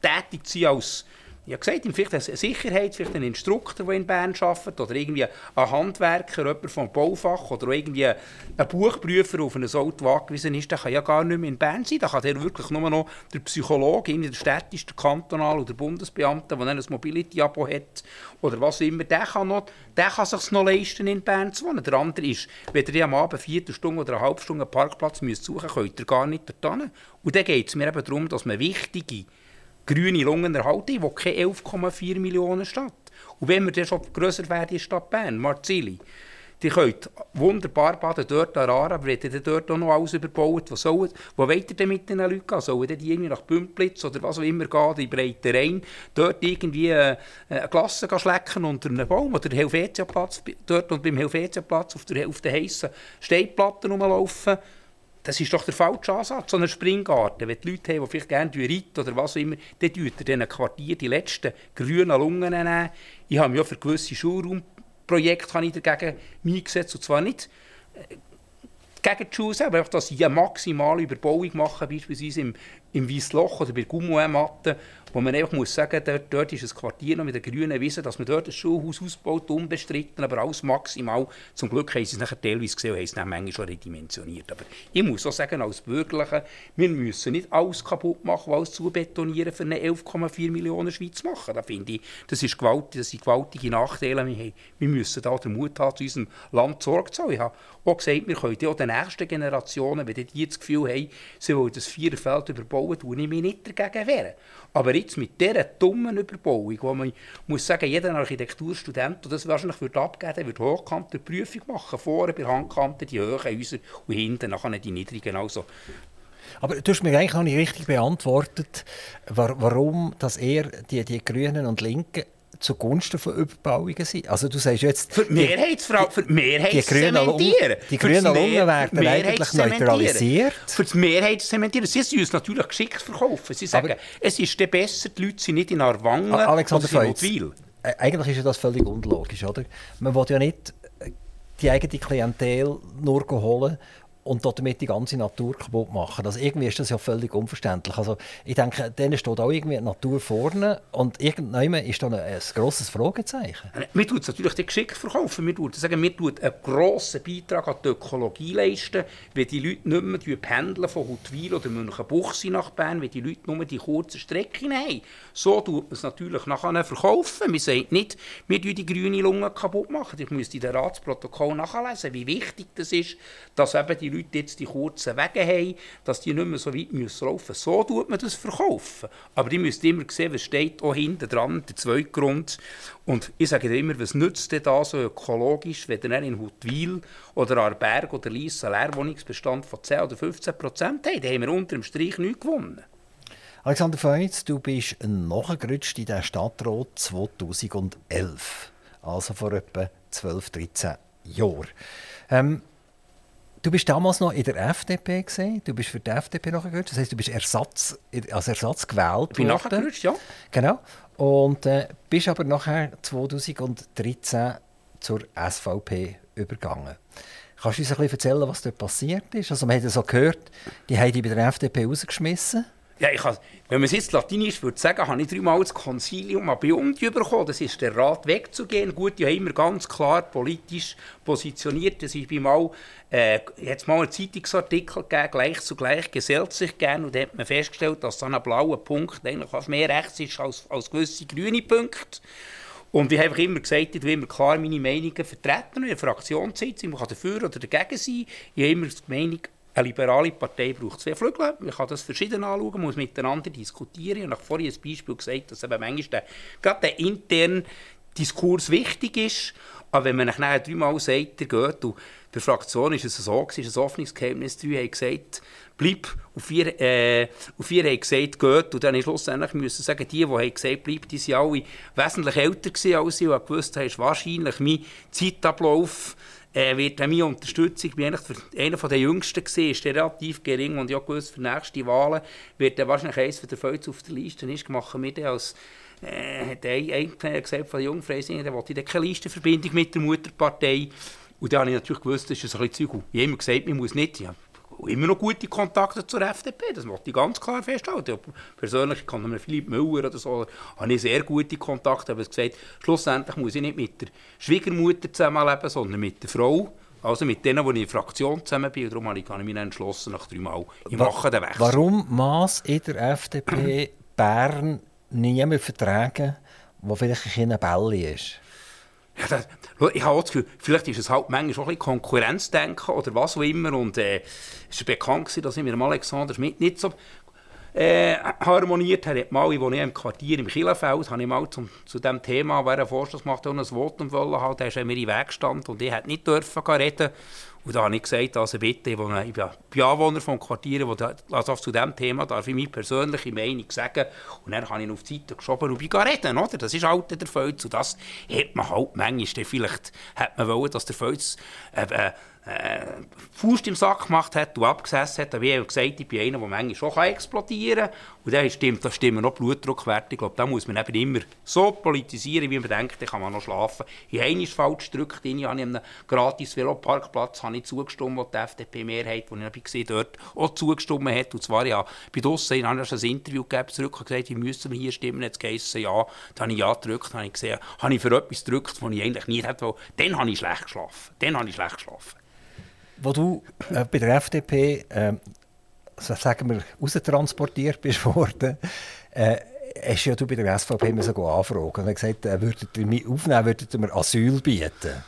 tätig sein als ich habe gesagt, vielleicht eine Sicherheit, vielleicht ein Instruktor, der in Bern arbeitet, oder irgendwie ein Handwerker, jemand vom Baufach, oder irgendwie ein Buchprüfer, der auf ein Auto angewiesen ist, der kann ja gar nicht mehr in Bern sein. Da kann der wirklich nur noch der Psychologe, der städtische, der Kantonal oder der Bundesbeamte, der ein Mobility-Abo hat, oder was immer, der kann, noch, der kann sich noch leisten, in Bern zu wohnen. Der andere ist, wenn ihr am Abend eine Viertelstunde oder eine halbe Stunde einen Parkplatz suchen müsst, könnt ihr gar nicht dorthin. Und dann geht es mir eben darum, dass man wichtige grüne Lungen wo keine 11,4 Millionen Stadt. Und wenn wir dann schon grösser werden in Stadt Bern, Marzili, die könnt wunderbar baden dort an Aare, aber wenn ihr dort auch noch alles überbaut, was soll, wo wollt ihr denn mit den Leuten gehen? Sollen die irgendwie nach Bümplitz oder was auch immer gehen, die Breite rein, dort irgendwie äh, eine Klasse schlecken unter einem Baum oder Helvetiaplatz, dort und beim Helvetiaplatz auf der, auf der heissen Steinplatte rumlaufen? Das ist doch der falsche Ansatz, so einen Springgarten. Wenn die Leute haben, die vielleicht gerne reiten oder was auch immer, dann tut ihr diesen Quartier die letzten grünen Lungen nehmen. Ich habe mich ja für gewisse Schulraumprojekte dagegen eingesetzt, und zwar nicht äh, gegen die Schule selber, dass sie eine maximale Überbauung machen, beispielsweise im, im Weissloch oder bei Gummoematten, wo man einfach muss sagen, dort, dort ist ein Quartier noch mit der grünen Wiese, dass man dort ein Schulhaus ausbaut, unbestritten, aber alles maximal. Zum Glück haben sie es nachher teilweise gesehen und haben es dann manchmal schon redimensioniert. Aber ich muss auch sagen, als Bürgerliche, wir müssen nicht alles kaputt machen, alles zubetonieren, für eine 11,4 Millionen Schweiz machen. Da finde ich, das, ist gewaltig, das sind gewaltige Nachteile. Wir, wir müssen da den Mut haben, zu unserem Land Sorge zu haben. Ich habe auch gesagt, wir können auch den nächsten Generationen, wenn die das Gefühl haben, sie wollen das Viererfeld überbauen, tue ich mich nicht dagegen wehren. Aber jetzt mit dieser dummen Überbauung, wo man muss sagen, jeder Architekturstudent, der das wahrscheinlich würde abgeben würde, würde hochkante Prüfung machen, vorne bei Handkante die hohen Häuser und hinten nachher die niedrigen. Also aber du hast mir eigentlich noch nicht richtig beantwortet, warum dass er die, die Grünen und Linken zugunsten von Überbauungen sind. Also du sagst jetzt... Für die Mehrheitsfrau, für die Mehrheitszementieren. Die grünen Lungen werden eigentlich neutralisiert. Für die Mehrheitszementieren. Sie sollen uns natürlich geschickt verkaufen. Sie sagen, Aber es ist besser, die Leute sind nicht in Arwangen Alexander oder in Eigentlich ist ja das völlig unlogisch, oder? Man will ja nicht die eigene Klientel nur holen und damit die ganze Natur kaputt machen. Also irgendwie ist das ja völlig unverständlich. Also ich denke, denen steht auch irgendwie die Natur vorne und irgendwann ist da ein, ein grosses Fragezeichen. Wir tun es natürlich geschickt verkaufen. Wir sagen, wir tun einen grossen Beitrag an die Ökologie leisten, wenn die Leute nicht mehr pendeln von Huttwil oder Münchenbuchsee nach Bern, wenn die Leute nur die kurzen Strecken haben. So tut man es natürlich nachher verkaufen. Wir sagen nicht, wir tun die grüne Lunge kaputt machen. Ich müsste in den Ratsprotokoll nachlesen, wie wichtig das ist, dass eben die Leute jetzt die kurzen Wege haben, dass die nicht mehr so weit müssen laufen müssen. So tut man das verkaufen. Aber die müsst immer sehen, was steht auch hinten dran, der zweite Grund. Und ich sage immer, was nützt denn da so ökologisch, wenn ihr in Huttwil oder Arberg oder Lies einen Leerwohnungsbestand von 10 oder 15 Prozent habt? Da haben wir unter dem Strich nichts gewonnen. Alexander Feutz, du bist nachgerutscht in den Stadtrat 2011, also vor etwa 12, 13 Jahren. Ähm, Du bist damals noch in der FDP gesehen. Du bist für die FDP nachgerutscht. Das heißt, du bist Ersatz, als Ersatz gewählt ich bin worden. nachgerutscht, ja. Genau. Und äh, bist aber nachher 2013 zur SVP übergegangen. Kannst du uns ein bisschen erzählen, was dort passiert ist? Also, man hat ja so gehört, die haben dich bei der FDP rausgeschmissen. Ja, ich has, wenn man es jetzt latinisch würde sagen, habe ich dreimal das Konzilium Abiunti bekommen. Das ist der Rat wegzugehen. Gut, ich habe immer ganz klar politisch positioniert. Das ist mal, äh, mal einen Zeitungsartikel gegeben, gleich zu gleich gesellt sich gern. Und da hat man festgestellt, dass so ein blauer Punkt eigentlich mehr rechts ist als, als gewisse grüne Punkte. Und ich habe immer gesagt, ich will immer klar meine Meinungen vertreten. In der Fraktionssitzung, man kann dafür oder dagegen sein. Ich habe immer die Meinung, eine liberale Partei braucht zwei Flügel. Man kann das verschieden anschauen, muss miteinander diskutieren. Ich habe vorhin ein Beispiel gesagt, dass eben manchmal der, gerade der interne Diskurs wichtig ist. Aber wenn man nachher dreimal sagt, der geht, und der Fraktion ist es so, es ist ein offenes Geheimnis, drei haben gesagt, bleib, und vier, äh, und vier haben gesagt, geht. Und dann schlussendlich müssen sagen, die, die haben gesagt, bleib, die waren alle wesentlich älter als ich und gewusst haben, wahrscheinlich mein Zeitablauf äh, wird meine Unterstützung, ich bin eigentlich einer der Jüngsten gesehen, ist relativ gering und habe gewusst, für nächste Wahlen wird er wahrscheinlich eins von der Feuze auf der Liste ist, machen wir dann als äh, hat gesagt von den Jungfreisinger, der wollte keine Listenverbindung mit der Mutterpartei. Und da habe ich natürlich gewusst, das ist ein bisschen Zeug. Ich habe immer gesagt, man muss nicht, ja, immer noch gute Kontakte zur FDP, das möchte ich ganz klar festhalten. Persönlich kann man Philipp Müller oder so, habe ich sehr gute Kontakte, aber gesagt, schlussendlich muss ich nicht mit der Schwiegermutter zusammenleben, sondern mit der Frau. Also mit denen, die ich in der Fraktion zusammen bin. Und darum habe ich mich entschlossen, nach drei Mal, ich mache den Wechsel. Warum Maß in der FDP Bern niemand vertragen, der vielleicht ein Bälle ist? Ja, das, ich habe das Gefühl, vielleicht ist es halt manchmal auch ein bisschen Konkurrenzdenken oder was auch immer. Und äh, es ist bekannt, dass ich mit dem Alexander Schmidt nicht so äh, harmoniert habe. Mal, ich wohne im Quartier im Kielenfeld, habe ich mal zum, zu diesem Thema, wer einen Vorstoß gemacht hat, ein Votum wollen haben. Der ist mir in den Weg gestanden und ich hätte nicht reden und da habe ich gesagt, also bitte, ich, bin Anwohner vom Quartier, wo also zu diesem Thema darf ich meine persönliche Meinung sagen. Und dann habe ich ihn auf die Seite geschoben und bin reden, oder? Das ist halt der Fels. Und das hat man halt manchmal, vielleicht hat man wollen, dass der Fels äh, Faust im Sack gemacht hat und abgesessen hat, wie er gesagt ich bin einer, der manchmal schon explodieren kann. Und dann stimmt, da stimmen noch Blutdruckwerte. Ich glaube, da muss man eben immer so politisieren, wie man denkt, dann kann man noch schlafen. Ich habe einmal falsch gedrückt, ich habe einem gratis Veloparkplatz habe ich zugestimmt, wo die FDP-Mehrheit, die ich gesehen dort auch zugestimmt hat. Und zwar, ja, bei draussen ich ein Interview gegeben, zurück und gesagt, ich müsste hier stimmen, jetzt geheißen, ja. Dann habe ich ja gedrückt, dann habe ich gesehen, habe ich für etwas gedrückt, was ich eigentlich nicht hätte. Dann habe ich schlecht geschlafen. Dann habe ich schlecht geschlafen. Wo du äh, bei der FDP, äh, sagen wir, raustransportiert bist worden, äh, hast ja du bei der SVP müssen anfragen und gesagt, äh, würdet ihr mich aufnehmen, würdet ihr mir Asyl bieten?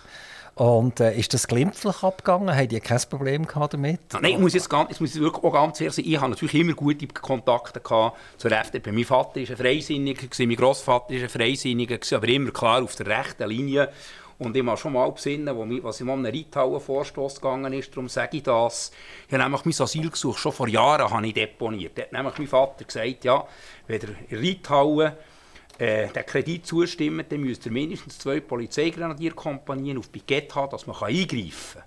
Und äh, ist das glimpflich abgegangen? Habt ihr kein Problem gehabt damit? Nein, ich muss jetzt ganz, ich muss wirklich auch ganz ehrlich sein, ich habe natürlich immer gute Kontakte gehabt zur FDP. Mein Vater war ein Freisinniger, mein Großvater war ein Freisinniger, aber immer klar auf der rechten Linie. Und ich habe schon mal besinnen, wo was in einem Reithauen-Vorstoss gegangen ist, darum sage ich das. Ich habe nämlich mein Asylgesuch schon vor Jahren habe ich deponiert. Da hat nämlich mein Vater gesagt, ja, wenn der Reithauen äh, den Kredit zustimmt, dann müsst ihr mindestens zwei Polizeigrenadierkompanien auf Pikett haben, dass man eingreifen kann.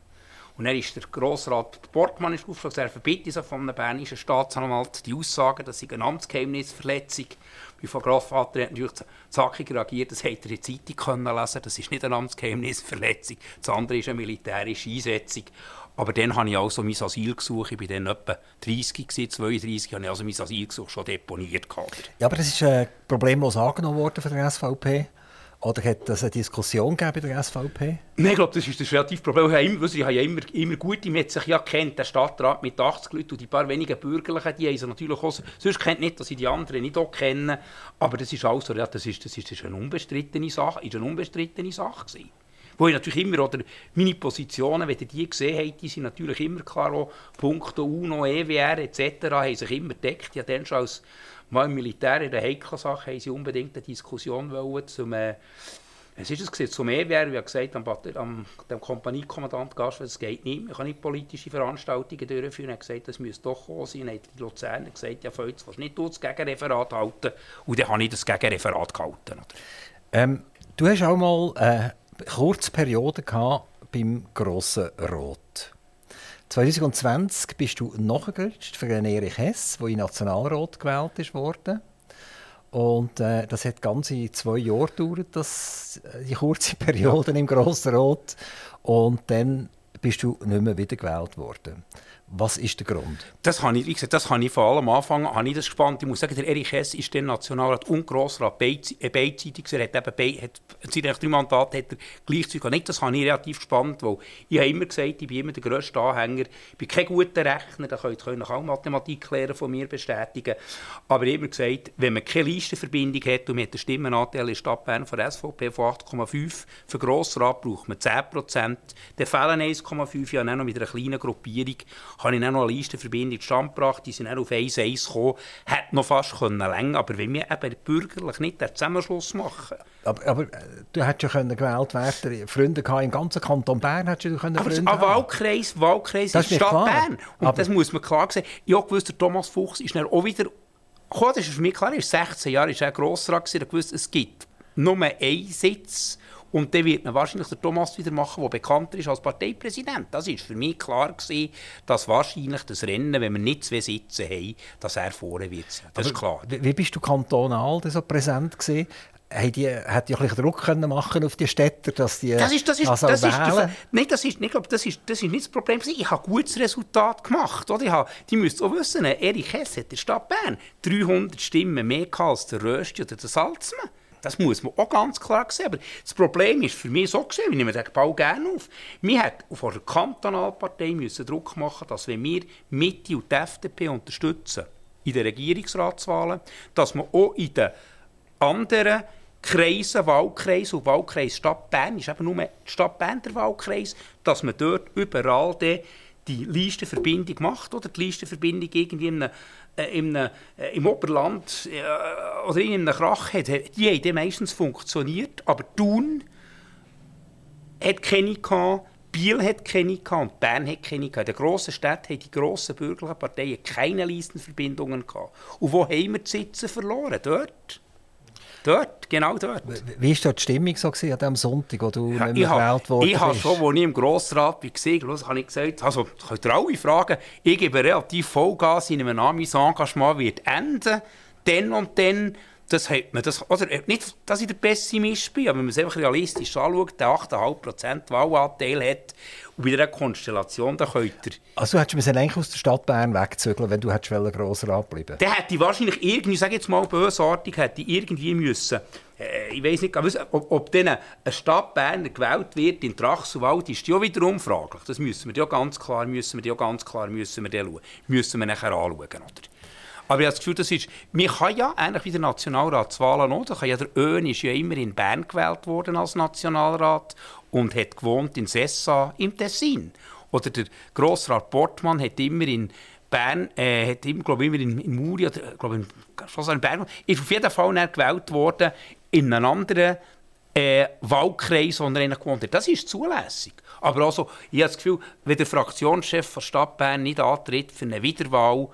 Und dann ist der Grossrat Borgmann aufgeschlagen, gesagt, er verbitte von einem bernischen Staatsanwalt die Aussage, dass sie eine Amtsgeheimnisverletzung mein Grossvater hat natürlich zackig reagiert, das hätte er in der Zeitung können lesen das ist nicht eine Amtsgeheimnisverletzung, das andere ist eine militärische Einsetzung. Aber dann habe ich also mein Asylgesuch, ich war dann etwa 30, 32, habe ich also mein Asylgesuch schon deponiert. Ja, aber das ist äh, problemlos angenommen worden von der SVP. Oder hat es eine Diskussion bei der SVP? Nein, ich glaube, das ist das relativ Problem. Ich habe immer, ich ja immer, immer gute, man hat sich ja kennt, der Stadtrat mit 80 Leuten und die paar wenigen Bürgerlichen, die haben sie natürlich auch, sonst kennt nicht, dass sie die anderen nicht auch kennen, aber das ist also, ja, das ist, das ist, das ist eine unbestrittene Sache, ist eine unbestrittene Sache gewesen. Wo ich natürlich immer, oder meine Positionen, wenn ihr die gesehen habt, die sind natürlich immer klar, auch Punkte UNO, EWR etc. haben sich immer gedeckt. Ja, dann schon als mal im Militär in der heiklen Sache haben sie unbedingt eine Diskussion wollen zum äh, es ist es gesehen, zum EWR, wie er gesagt am, am dem Kompaniekommandant Gaschwitz, es geht nicht, man kann nicht politische Veranstaltungen durchführen. Er hat gesagt, das müsste doch kommen sein. Dann hat die Luzerner gesagt, ja, willst du nicht das Gegenreferat halten. Und dann habe ich das Gegenreferat gehalten. Ähm, du hast auch mal eine kurze Periode gehabt beim Grossen Rot. 2020 bist du nachgerutscht für den Erich Hess, der in Nationalrat gewählt wurde. Und äh, das hat ganze zwei Jahre gedauert, das, äh, die kurze Periode im Grossen Rot. Und dann bist du nicht mehr wiedergewählt worden. Was ist der Grund? Das habe ich, wie gesagt, das habe ich vor allem am Anfang habe ich das gespannt. Ich muss sagen, der Erich Hess ist der Nationalrat und Grossrat äh, beidseitig. Er hat eben bei, hat, seine drei Mandate hat er gleichzeitig nicht. Das habe ich relativ gespannt, weil ich habe immer gesagt, ich bin immer der grösste Anhänger. Ich bin kein guter Rechner, da könnt ihr auch Mathematiklehrer von mir bestätigen. Aber ich habe immer gesagt, wenn man keine Listenverbindung hat und man hat einen Stimmenanteil in der Stadt Bern von der SVP von 8,5, für Grossrat braucht man 10 Prozent, dann fehlen 1,5 ja noch mit einer kleinen Gruppierung habe ich dann noch eine Listenverbindung zustande gebracht, die sind dann auf 1-1 gekommen, hätte noch fast können länger, aber wenn wir eben bürgerlich nicht den Zusammenschluss machen. Aber, aber äh, du hättest ja gewählt werden Freunde gehabt, im ganzen Kanton Bern hättest du können aber Freunde haben. Wahlkreis, Wahlkreis das ist Stadt klar. Bern. Und aber das muss man klar sehen. Ich habe gewusst, der Thomas Fuchs ist dann auch wieder gekommen, das ist für mich klar, er ist 16 Jahre, er Grossrat gewesen, er gewusst, es gibt nur einen Sitz und dann wird man wahrscheinlich der Thomas wieder machen, der bekannter ist als Parteipräsident. Das ist für mich klar gewesen, dass wahrscheinlich das Rennen, wenn wir nicht zwei Sitze haben, dass er vorne wird sein. Das Aber ist klar. Wie bist du kantonal so präsent die, hat die ein bisschen Druck können machen auf die Städte, dass die das ist, das ist, das, das ist der, Nein, das ist, ich glaube, das ist, das ist nicht das Problem. Ich habe ein gutes Resultat gemacht. Oder? Ich habe, die müsst auch wissen, Erich Hess hat in der Stadt Bern 300 Stimmen mehr als der Rösti oder der Salzmann. Das muss man auch ganz klar sehen. Aber das Problem ist für mich so gesehen, ich nehme den Bau gerne auf. Wir hätten von der Kantonalpartei müssen Druck machen, dass wenn wir Mitte und die FDP unterstützen in den Regierungsratswahlen, dass wir auch in den anderen Kreisen, Wahlkreis und Wahlkreis Stadt Bern, ist eben nur die Stadt Bern der Wahlkreis, dass man dort überall die Listenverbindung macht oder die Listenverbindung irgendwie in einem äh, im, äh, im Oberland äh, oder in einem Krach hat, die haben meistens funktioniert, aber Thun hat keine gehabt, Biel hat keine gehabt und Bern hat keine gehabt. In den grossen Städten haben die grossen bürgerlichen Parteien keine Listenverbindungen gehabt. Und wo haben wir die Sitze verloren? Dort. Dort, genau dort. Wie war dort die Stimmung so an diesem Sonntag, wo du Ja, nicht ich mehr gewählt habe worden ich habe schon, als ich im Grossrat war, habe ich gesagt, also könnt ihr alle fragen, ich gebe relativ Vollgas in einem an, mein Engagement wird enden, dann und dann, das hat man, das, oder äh, nicht, dass ich der Pessimist bin, aber wenn man es einfach realistisch anschaut, der 8,5% Wahlanteil hat, und bei dieser Konstellation, da könnt ihr Also du hättest eigentlich aus der Stadt Bern wegzügeln wenn du hättest Grossrat bleiben Der hätte wahrscheinlich irgendwie, sage jetzt mal bösartig, hätte irgendwie müssen, äh, ich weiß nicht, ob, ob dann eine Stadt Berner gewählt wird in Trachselwald, ist ja wiederum fraglich. Das müssen wir ja ganz klar, müssen wir ja ganz klar, müssen wir schauen. Müssen wir nachher anschauen, oder? Aber ich habe das Gefühl, das ist, man kann ja, ähnlich wie der Nationalratswahlen auch, da kann ja der Öhn ist ja immer in Bern gewählt worden als Nationalrat und hat gewohnt in Sessa im Tessin. Oder der Grossrat Portmann hat immer in Bern, äh, hat immer, glaube immer in, in Muri oder äh, glaube in, in Bern, ist auf jeden Fall gewählt worden in einem anderen äh, Wahlkreis, wo er eigentlich gewohnt hat. Das ist zulässig. Aber also, ich habe das Gefühl, wenn der Fraktionschef der Stadt Bern nicht antritt für eine Wiederwahl,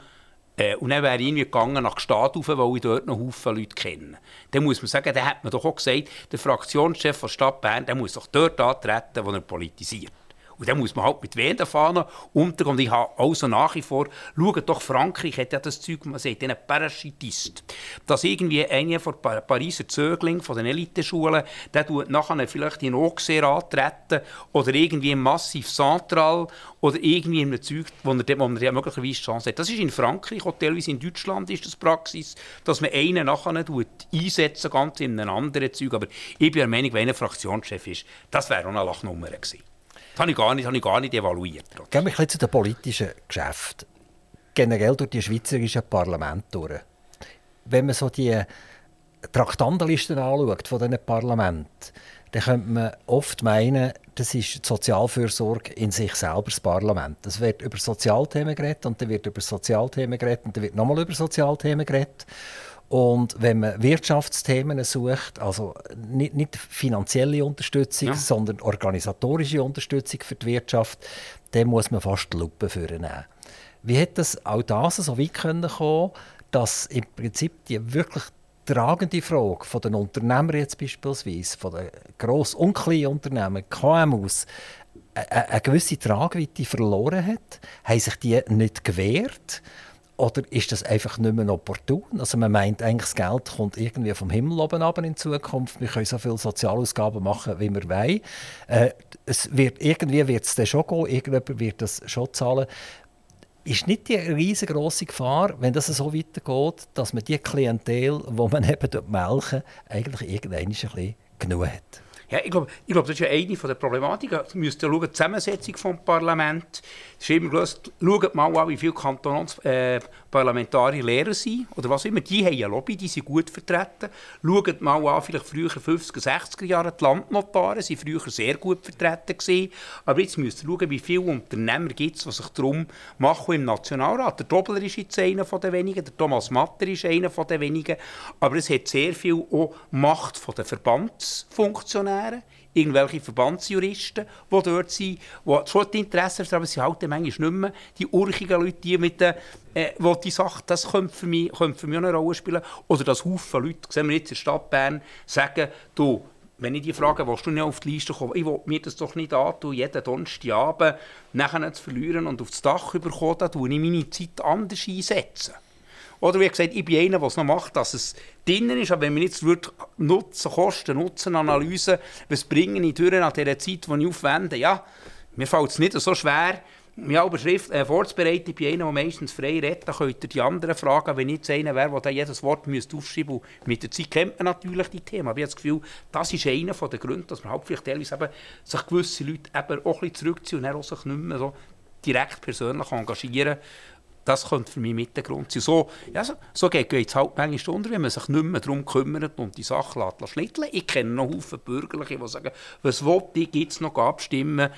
äh, und dann wäre ich gegangen nach Gstaad rauf, weil ich dort noch Haufen Leute kenne. Dann muss man sagen, dann hat man doch auch gesagt, der Fraktionschef der Stadt Bern, der muss doch dort antreten, wo er politisiert. Und dann muss man halt mit Fahnen untergehen. Und ich habe also nach wie vor, schaut doch, Frankreich hat ja das Zeug, man sagt, einen Parachutist. Dass irgendwie einer von Pa- Pariser Zögling von den Eliteschulen, der tut nachher vielleicht in Auxerre antreten oder irgendwie im Massiv Central oder irgendwie in einem Zeug, wo er, wo man ja möglicherweise Chance hat. Das ist in Frankreich, auch teilweise in Deutschland ist das Praxis, dass man einen nachher einsetzen, ganz in einem anderen Zeug. Aber ich bin der Meinung, wenn einer Fraktionschef ist, das wäre auch eine Lachnummer gewesen. Das habe ich gar nicht, habe ich gar nicht evaluiert. Gehen wir ein bisschen zu den politischen Geschäften. Generell durch die schweizerischen Parlamente durch. Wenn man so die Traktandenlisten anschaut von diesen Parlamenten, dann könnte man oft meinen, das ist die Sozialfürsorge in sich selber das Parlament. Es wird über Sozialthemen geredet und dann wird über Sozialthemen geredet und dann wird nochmal über Sozialthemen geredet. Und wenn man Wirtschaftsthemen sucht, also nicht, nicht finanzielle Unterstützung, Ja. sondern organisatorische Unterstützung für die Wirtschaft, dann muss man fast die Lupe vornehmen. Wie hat das auch das so weit können kommen, dass im Prinzip die wirklich tragende Frage von den Unternehmern jetzt beispielsweise, von den Gross- und kleinen Unternehmen, KMUs, eine, eine gewisse Tragweite verloren hat? Haben sich die nicht gewehrt? Oder ist das einfach nicht mehr opportun? Also man meint eigentlich, das Geld kommt irgendwie vom Himmel oben runter in Zukunft. Wir können so viele Sozialausgaben machen, wie wir wollen. Äh, es wird, irgendwie wird es dann schon gehen, irgendjemand wird das schon zahlen. Ist nicht die riesengroße Gefahr, wenn das so weitergeht, dass man die Klientel, die man eben melken, eigentlich irgendwann ein bisschen genug hat? Ja, ich glaube, ich glaube, das ist ja eine der Problematiken. Sie müsst ja schauen, die Zusammensetzung des Parlaments. Es ist immer mal an, wie viele Kantonsparlamentarier äh, Parlamentarier Lehrer sind oder was immer. Die haben eine Lobby, die sind gut vertreten. Schaut mal an, vielleicht früher 50er, 60er Jahre, die Landnotare sind früher sehr gut vertreten gewesen. Aber jetzt müsst ihr schauen, wie viele Unternehmer gibt es, die sich darum machen im Nationalrat. Der Dobler ist jetzt einer den wenigen, der Thomas Matter ist einer den wenigen. Aber es hat sehr viel auch Macht den Verbandsfunktionären irgendwelche Verbandsjuristen, die dort sind, die schon die Interessen haben, aber sie halten manchmal nicht mehr die urchigen Leute, die mit den, äh, wo die Sache, das könnte für, mich, könnte für mich eine Rolle spielen. Oder dass Haufen Leute, sehen wir jetzt in der Stadt Bern, sagen, du, wenn ich die frage, willst du nicht auf die Liste kommen, ich will mir das doch nicht antun, jeden Donnerstagabend nachher zu verlieren und aufs Dach überkommen, da tue ich meine Zeit anders einsetzen. Oder wie gesagt, ich bin einer, der es noch macht, dass es drinnen ist. Aber wenn man jetzt würde Nutzen, Kosten, Nutzen-Analyse, was bringe ich durch an dieser Zeit, die ich aufwende, ja, mir fällt es nicht so schwer, mich aber Schrift äh, vorzubereiten. Ich bin einer, der meistens frei redet. Da könnt ihr die anderen fragen, wenn ich jetzt einer wäre, der jedes Wort müsste aufschreiben müsste. Mit der Zeit kennt man natürlich die Themen. Aber ich habe das Gefühl, das ist einer der Gründe, dass man halt vielleicht teilweise eben sich gewisse Leute eben auch ein bisschen zurückziehen und dann auch sich nicht mehr so direkt persönlich engagieren. Das könnte für mich mit der Grund sein. So, ja, so, so geht es halt manchmal unter, wenn man sich nicht mehr darum kümmert und die Sache lässt schnitteln. Ich kenne noch Haufen Bürgerliche, die sagen, was will ich, es noch abstimmen?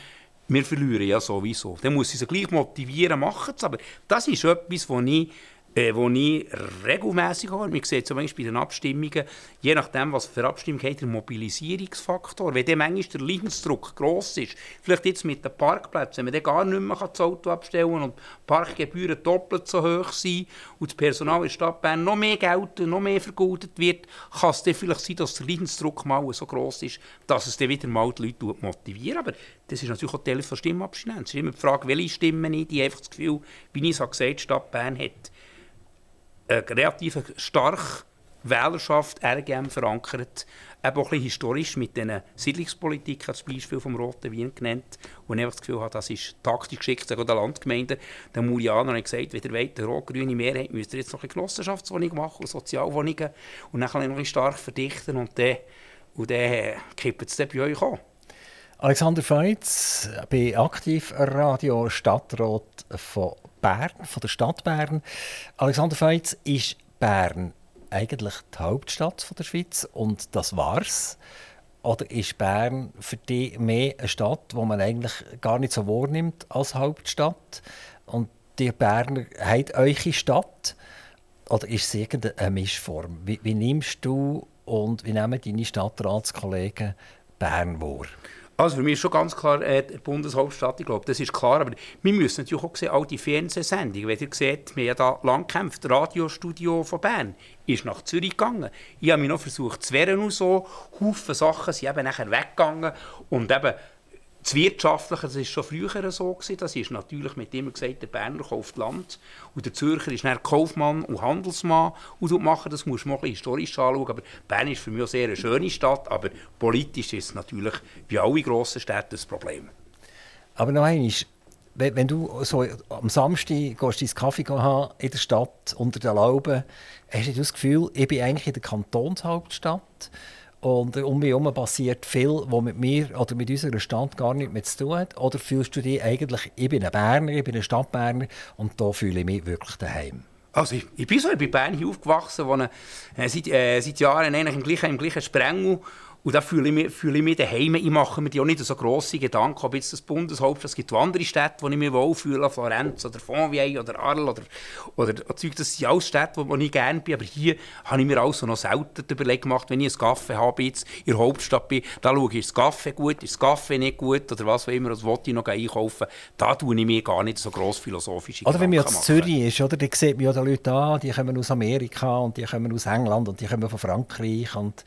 Wir verlieren ja sowieso. Dann muss ich sie gleich motivieren, machen es. Aber das ist etwas, wo ich äh, wo ich regelmässig habe. Man sieht zum Beispiel bei den Abstimmungen, je nachdem, was für Abstimmung hat, der Mobilisierungsfaktor. Wenn dann manchmal der Leidensdruck gross ist, vielleicht jetzt mit den Parkplätzen, wenn man gar nicht mehr das Auto abstellen kann und Parkgebühren doppelt so hoch sind und das Personal in der Stadt Bern noch mehr Geld noch mehr vergoldet wird, kann es dann vielleicht sein, dass der Leidensdruck mal so gross ist, dass es dann wieder mal die Leute motiviert. Aber das ist natürlich auch Teil der Stimmabstinenz. Es ist immer die Frage, welche Stimmen ich, die einfach das Gefühl, wie ich es gesagt habe, die Stadt Bern hat eine relativ stark Wählerschaft RGM verankert, eben auch ein historisch mit diesen Siedlungspolitik, als Beispiel vom Roten Wien genannt, wo ich das Gefühl habe, das ist taktisch geschickt, sogar der Landgemeinde. Der Murianer hat gesagt, wenn ihr wollt, eine rot-grüne Mehrheit, müsst ihr jetzt noch eine Genossenschaftswohnung machen und Sozialwohnungen und dann noch stark verdichten und dann, und dann kippt es bei euch an. Alexander Feitz, bei Aktiv Radio Stadtrat von Bern, von der Stadt Bern. Alexander Feitz, ist Bern eigentlich die Hauptstadt von der Schweiz und das war's? Oder ist Bern für dich mehr eine Stadt, wo man eigentlich gar nicht so wahrnimmt als Hauptstadt? Und die Berner haben eure Stadt? Oder ist es irgendeine Mischform? Wie, wie nimmst du und wie nehmen deine Stadtratskollegen Bern wahr? Also für mich ist schon ganz klar äh, die Bundeshauptstadt, ich glaube, das ist klar. Aber wir müssen natürlich auch sehen, all die Fernsehsendungen, wenn ihr seht, wir haben da lang gekämpft, das Radiostudio von Bern ist nach Zürich gegangen. Ich habe mich noch versucht zu wehren und so. Haufen Sachen sind eben nachher weggegangen und eben das Wirtschaftliche, das war schon früher so. Gewesen. Das ist natürlich mit immer gesagt, der Berner kauft Land und der Zürcher ist dann Kaufmann und Handelsmann und machen. Das muss man auch historisch anschauen. Aber Bern ist für mich eine sehr schöne Stadt, aber politisch ist es natürlich wie alle grossen Städte ein Problem. Aber noch einmal, wenn du so am Samstag gehst, deinen Kaffee haben in der Stadt unter den Lauben, hast du das Gefühl, ich bin eigentlich in der Kantonshauptstadt? Und um mich herum passiert viel, was mit mir oder mit unserer Stadt gar nichts mehr zu tun hat. Oder fühlst du dich eigentlich, ich bin ein Berner, ich bin ein Stadtberner und da fühle ich mich wirklich daheim? Also ich, ich bin so, bin Bern hier aufgewachsen, wohne äh, seit, äh, seit Jahren eigentlich im gleichen, im gleichen Sprengel und da fühle ich mich, fühle ich mich daheim. Ich mache mir auch nicht so grosse Gedanken, ob jetzt das Bundeshauptstadt, es gibt andere Städte, wo ich mich wohlfühle, Florenz oder Fontvieille oder Arles oder, oder, oder das sind alles Städte, wo ich gerne bin, aber hier habe ich mir also noch selten überlegt gemacht, wenn ich einen Kaffee habe, jetzt in der Hauptstadt bin, da schaue ich, ist das Kaffee gut, ist das Kaffee nicht gut oder was auch immer, das wollte ich noch einkaufen. Da tue ich mir gar nicht so gross philosophische Oder wenn man jetzt Zürich ist, oder, dann sieht man ja die Leute an, die kommen aus Amerika und die kommen aus England und die kommen von Frankreich und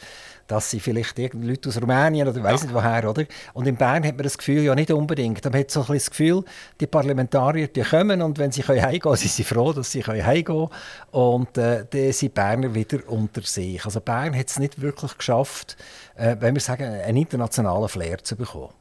dass sie vielleicht Leute aus Rumänien oder weiß ja. nicht woher, oder? Und in Bern hat man das Gefühl ja nicht unbedingt. Man hat so ein das Gefühl, die Parlamentarier die kommen und wenn sie heimgehen können, sind sie froh, dass sie heimgehen können. Und äh, dann sind Berner wieder unter sich. Also Bern hat es nicht wirklich geschafft, äh, wenn wir sagen, einen internationalen Flair zu bekommen.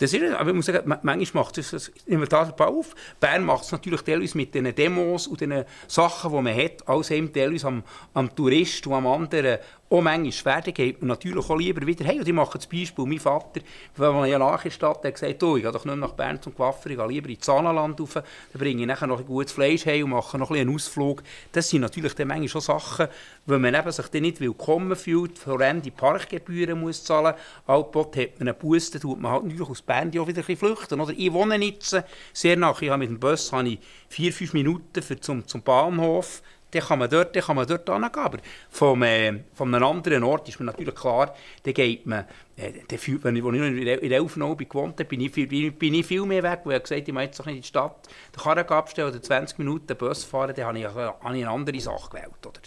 Das ist, aber ich muss sagen, manchmal macht es, das Inventar auf. Bern macht es natürlich teilweise mit den Demos und den Sachen, die man hat, als eben teilweise am, am Tourist und am anderen auch manchmal schwer, dann geht man natürlich auch lieber wieder. Hey, und ich mache das Beispiel, mein Vater, wenn ja nach der Stadt hat gesagt, oh, ich gehe doch nicht nach Bern zum Coiffeur, ich gehe lieber ins Saanenland rauf, dann bringe ich nachher noch ein gutes Fleisch heim und mache noch ein einen Ausflug. Das sind natürlich dann manchmal schon Sachen, wenn man eben sich dann nicht willkommen fühlt, horrende Parkgebühren muss zahlen, Altbot hat man einen Bus, dann tut man halt natürlich aus Bern auch wieder ein flüchten. Oder? Ich wohne jetzt sehr nach, ich habe mit dem Bus habe ich vier, fünf Minuten für zum, zum Bahnhof, dann kann man dort, dann kann man dort hingehen. Aber vom, äh, von einem anderen Ort ist mir natürlich klar, dann geht man, äh, dann fühlt, ich, als ich in Elfenau gewohnt habe, bin ich, viel, bin, bin ich viel mehr weg, weil ich gesagt habe, ich möchte jetzt nicht in die Stadt den Karren abstellen oder 20 Minuten Bus fahren, dann habe ich, habe ich eine andere Sache gewählt. Oder?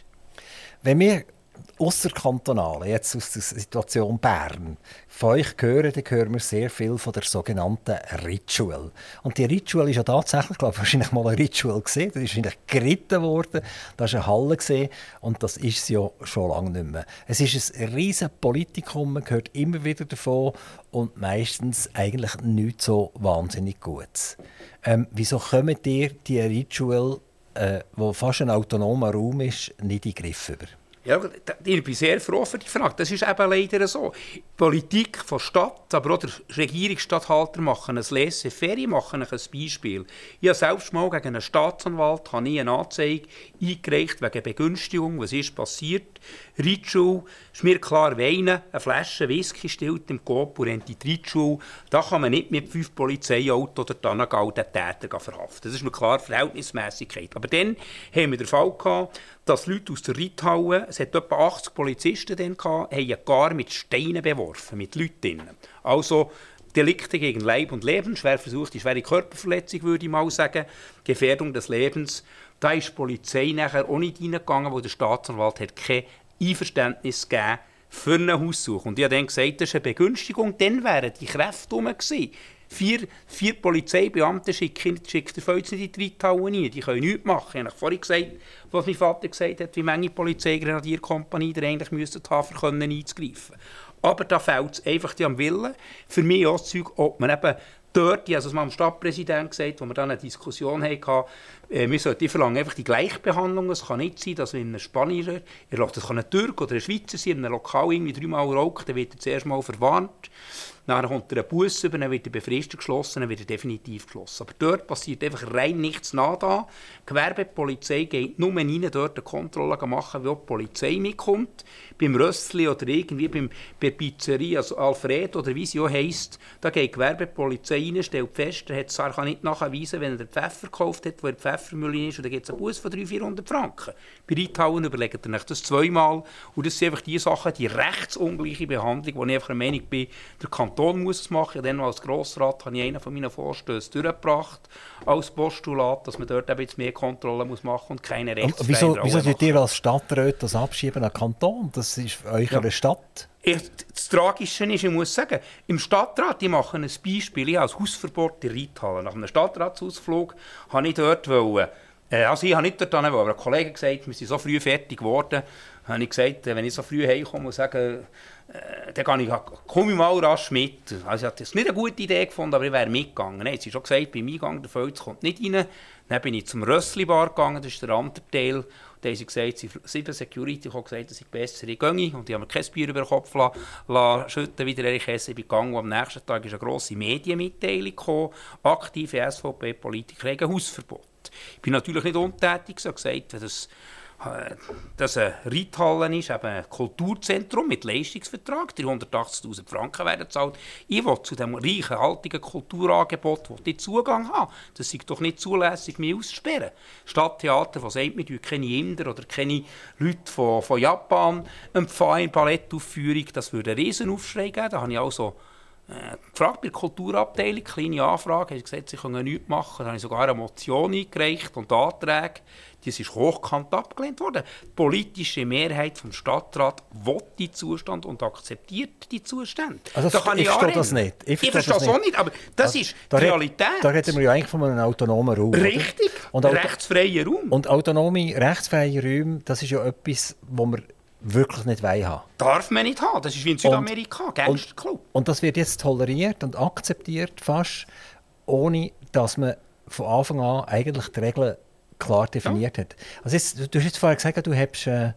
Wenn wir Ausserkantonalen, jetzt aus der Situation Bern, von euch hören, dann hören wir sehr viel von der sogenannten Ritual. Und die Ritual ist ja tatsächlich, glaube ich, wahrscheinlich mal ein Ritual gesehen. Das ist wahrscheinlich geritten worden. Da ist eine Halle gesehen und das ist es ja schon lange nicht mehr. Es ist ein riesen Politikum, man hört immer wieder davon und meistens eigentlich nicht so wahnsinnig gut. Ähm, wieso kommen dir die Ritual, äh, wo fast ein autonomer Raum ist, nicht in den Griff über? Ja, ich bin sehr froh für die Frage. Das ist eben leider so. Die Politik von Stadt, aber auch der Regierungsstatthalter machen ein Laissez-faire, machen ein Beispiel. Ich habe selbst mal gegen einen Staatsanwalt habe ich eine Anzeige eingereicht wegen Begünstigung. Was ist passiert? Ritschul, ist mir klar, weinen, eine Flasche Whisky stillt im Kopf und rennt in die Ritschul. Da kann man nicht mit fünf Polizeiautos oder dann den Täter verhaften. Das ist mir klar, Verhältnismäßigkeit. Aber dann haben wir den Fall gehabt, dass Leute aus der Reithalle, es hat etwa 80 Polizisten dann gehabt, haben gar mit Steinen beworfen, mit Leuten drinnen. Also Delikte gegen Leib und Leben, schwer versucht, die schwere Körperverletzung, würde ich mal sagen, Gefährdung des Lebens. Da ist die Polizei nachher auch nicht reingegangen, wo der Staatsanwalt hat kein Einverständnis gegeben für eine Haussuche. Und ich habe dann gesagt, das ist eine Begünstigung, dann wären die Kräfte rum gewesen. Vier, vier Polizeibeamte schicken, schickt der Feuer nicht in die Reithalle rein. Die können nichts machen. Ich habe vorhin gesagt, was mein Vater gesagt hat, wie viele Polizeigrenadierkompanie der eigentlich müsste haben, um einzugreifen. Aber da fehlt es einfach am Willen. Für mich auch das Zeug, ob man eben dort, ich habe mal dem Stadtpräsidenten gesagt, wo wir dann eine Diskussion hatten, äh, wir sollten verlangen einfach die Gleichbehandlung. Es kann nicht sein, dass wenn ein Spanier, das kann ein Türk oder ein Schweizer sein, in einem Lokal irgendwie dreimal raucht, dann wird er zuerst mal verwarnt. Dann kommt er Bus über, dann wird er befristet geschlossen, dann wird er definitiv geschlossen. Aber dort passiert einfach rein nichts nach. Die Gewerbepolizei geht nur rein, dort eine Kontrolle machen, wie die Polizei mitkommt. Beim Rössli oder irgendwie beim, bei der Pizzeria, also Alfred oder wie sie auch heisst, da geht die Gewerbepolizei rein, stellt fest, er hat es kann nicht nachweisen, wenn er den Pfeffer gekauft hat, wo er Pfeffermüll ist, und dann gibt es einen Bus von 300, 400 Franken. Bei Reithauen überlegt er sich das zweimal. Und das sind einfach die Sachen, die rechtsungleiche Behandlung, wo ich einfach der Meinung bin, der Kanton muss es machen. Dann als Grossrat habe ich einen von meinen Vorstößen durchgebracht als Postulat, dass man dort ein bisschen mehr Kontrollen muss machen und keine Rechtsfreiheit Wieso, wieso tut ihr als Stadtrat das abschieben an den Kanton? Das ist eure ja. Stadt. Das Tragische ist, ich muss sagen, im Stadtrat, die machen ein Beispiel, ich ein Hausverbot in Reithalle. Nach einem Stadtratsausflug habe ich dort wollen, äh, also ich habe nicht dort hin, aber ein Kollege gesagt, wir sind so früh fertig geworden, habe ich gesagt, wenn ich so früh heimkomme und sage, äh, dann ich, komme ich mal rasch mit. Also ich habe das nicht eine gute Idee gefunden, aber ich wäre mitgegangen. Nein, sie schon gesagt, beim Eingang der Fels kommt nicht rein. Dann bin ich zum Rössli-Bar gegangen, das ist der andere Teil. Da haben sie gesagt, sie, sieben Security haben gesagt, dass ich besser gehe. Und die haben mir kein Bier über den Kopf lassen, lassen schütten, wieder ich esse. Ich bin gegangen am nächsten Tag ist eine grosse Medienmitteilung gekommen. Aktive SVP-Politiker haben Hausverbot. Ich bin natürlich nicht untätig, so gesagt, wenn das dass eine Reithalle ist, eben ein Kulturzentrum mit Leistungsvertrag, 380'000 Franken werden gezahlt. Ich will zu diesem reichen, haltigen Kulturangebot will Zugang haben. Das ist doch nicht zulässig, mich auszusperren. Stadttheater, das sagt, wir keine Inder oder keine Leute von, von Japan empfangen in Ballettaufführung, das würde einen Riesenaufschrei geben. Da habe ich also äh, gefragt bei der Kulturabteilung, kleine Anfrage, haben gesagt, sie können nichts machen. Dann habe ich sogar eine Motion eingereicht und Anträge. Das ist hochkant abgelehnt worden. Die politische Mehrheit vom Stadtrat will die Zustand und akzeptiert die Zustände. Also da kann ich, ich verstehe das nicht. Ich verstehe, ich verstehe das, auch nicht, aber das also, ist da die Realität. Da reden wir ja eigentlich von einem autonomen Raum. Richtig, und rechtsfreier Raum. Und autonome, rechtsfreie Räume, das ist ja etwas, wo wir wirklich nicht haben. Darf man nicht haben. Das ist wie in Südamerika, Gangsterclub. Und, und das wird jetzt toleriert und akzeptiert fast, ohne dass man von Anfang an eigentlich die Regeln klar definiert ja. hat. Also jetzt, du hast jetzt vorher gesagt, du hast äh,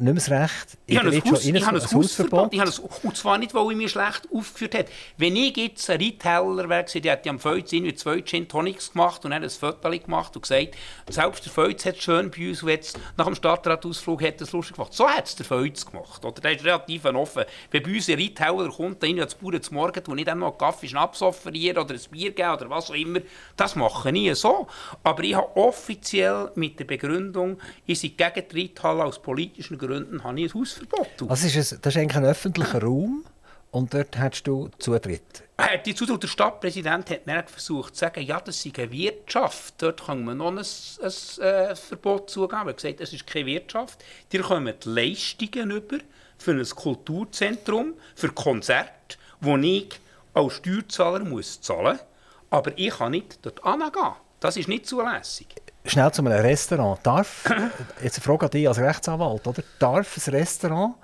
nicht mehr das Recht. Ich habe ein, Haus, ich habe ein Hausverbot. Ich habe ein, und zwar nicht, weil ich mich schlecht aufgeführt habe. Wenn ich jetzt ein Reiteller wäre, der hat am Feuz irgendwie zwei Gin Tonics gemacht und hat ein Foto gemacht und gesagt, selbst der Feuz hat es schön bei uns und jetzt nach dem Stadtratausflug hat es lustig gemacht. So hat es der Feuz gemacht. Oder? Der ist relativ offen. Wenn bei uns ein Reiteller kommt, dann als Bauern zum Morgen, wo ich dann noch einen Kaffee Schnaps offerieren oder ein Bier geben oder was auch immer, das mache ich nie so. Aber ich habe offiziell mit der Begründung, ich sei gegen die Reithalle aus politischen Gründen Gründen habe ich ein Hausverbot. Also ist es, das ist eigentlich ein öffentlicher Raum und dort hast du Zutritt? Die Zutritt, der Stadtpräsident hat dann versucht zu sagen, ja, das ist eine Wirtschaft, dort kann man noch ein, ein, ein Verbot zugeben. Er hat gesagt, es ist keine Wirtschaft. Die kommen Leistungen über für ein Kulturzentrum, für Konzerte, wo ich als Steuerzahler muss zahlen muss, aber ich kann nicht dort hingehen. Das ist nicht zulässig schnell zu einem Restaurant. Darf, jetzt eine Frage an dich als Rechtsanwalt, oder? darf ein Restaurant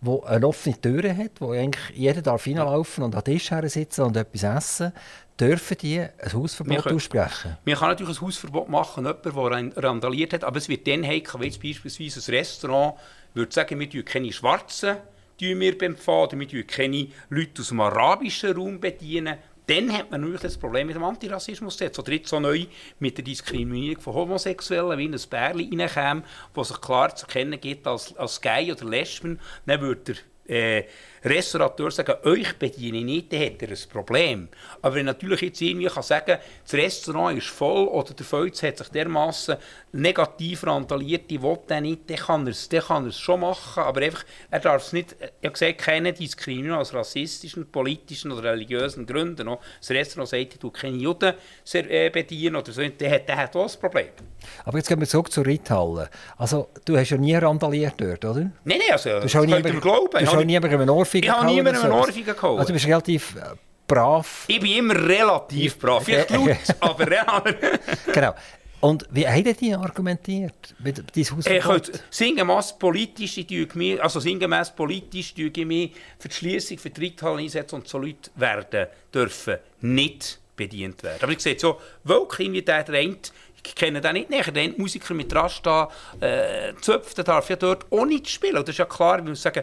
wo eine offene Tür hat, wo eigentlich jeder darf reinlaufen und an den Tisch sitzen und etwas essen, dürfen die ein Hausverbot können, aussprechen? Man kann natürlich ein Hausverbot machen, jemand, der randaliert hat, aber es wird dann heikel, wenn jetzt beispielsweise ein Restaurant würde sagen, wir tun keine Schwarzen wir beim Pfad, wir keine Leute aus dem arabischen Raum bedienen, dann hat man natürlich das Problem mit dem Antirassismus jetzt. Oder jetzt so neu mit der Diskriminierung von Homosexuellen, wie in ein Bärli reinkäme, das sich klar zu erkennen gibt als, als Gay oder Lesben, dann würde der äh, Restaurateur sagen, euch bediene ich nicht, dann hat er ein Problem. Aber wenn natürlich jetzt irgendwie kann sagen das Restaurant ist voll oder der Feuz hat sich dermaßen negativ randaliert, ich will den nicht, dann kann er es, dann kann er es schon machen, aber einfach, er darf es nicht, ich habe gesagt, keine Diskriminierung aus rassistischen, politischen oder religiösen Gründen. Das Restaurant sagt, ich keine Juden äh, bedienen oder so, der hat, der hat auch ein Problem. Aber jetzt gehen wir zurück zur Reithalle. Also, du hast ja nie randaliert dort, oder? Nein, nein, also, du hast auch niemandem glauben. Du auch niemandem eine Ohrfeige Ich habe niemandem eine Ohrfeige geholt. Also, du bist relativ äh, brav. Ich bin immer relativ brav. Vielleicht laut, aber real. genau. Und wie haben die argumentiert mit diesem Hausverbot? Äh, sinngemäß politisch, ich also sinngemäß politisch ich mich für die Schließung für die Reithalle einsetzen und so Leute werden dürfen nicht bedient werden. Aber ich sehe so, der rennt, ich kenne den nicht näher, der Musiker mit Rasta äh, Zöpf, der darf ja dort auch nicht spielen. das ist ja klar, ich muss sagen,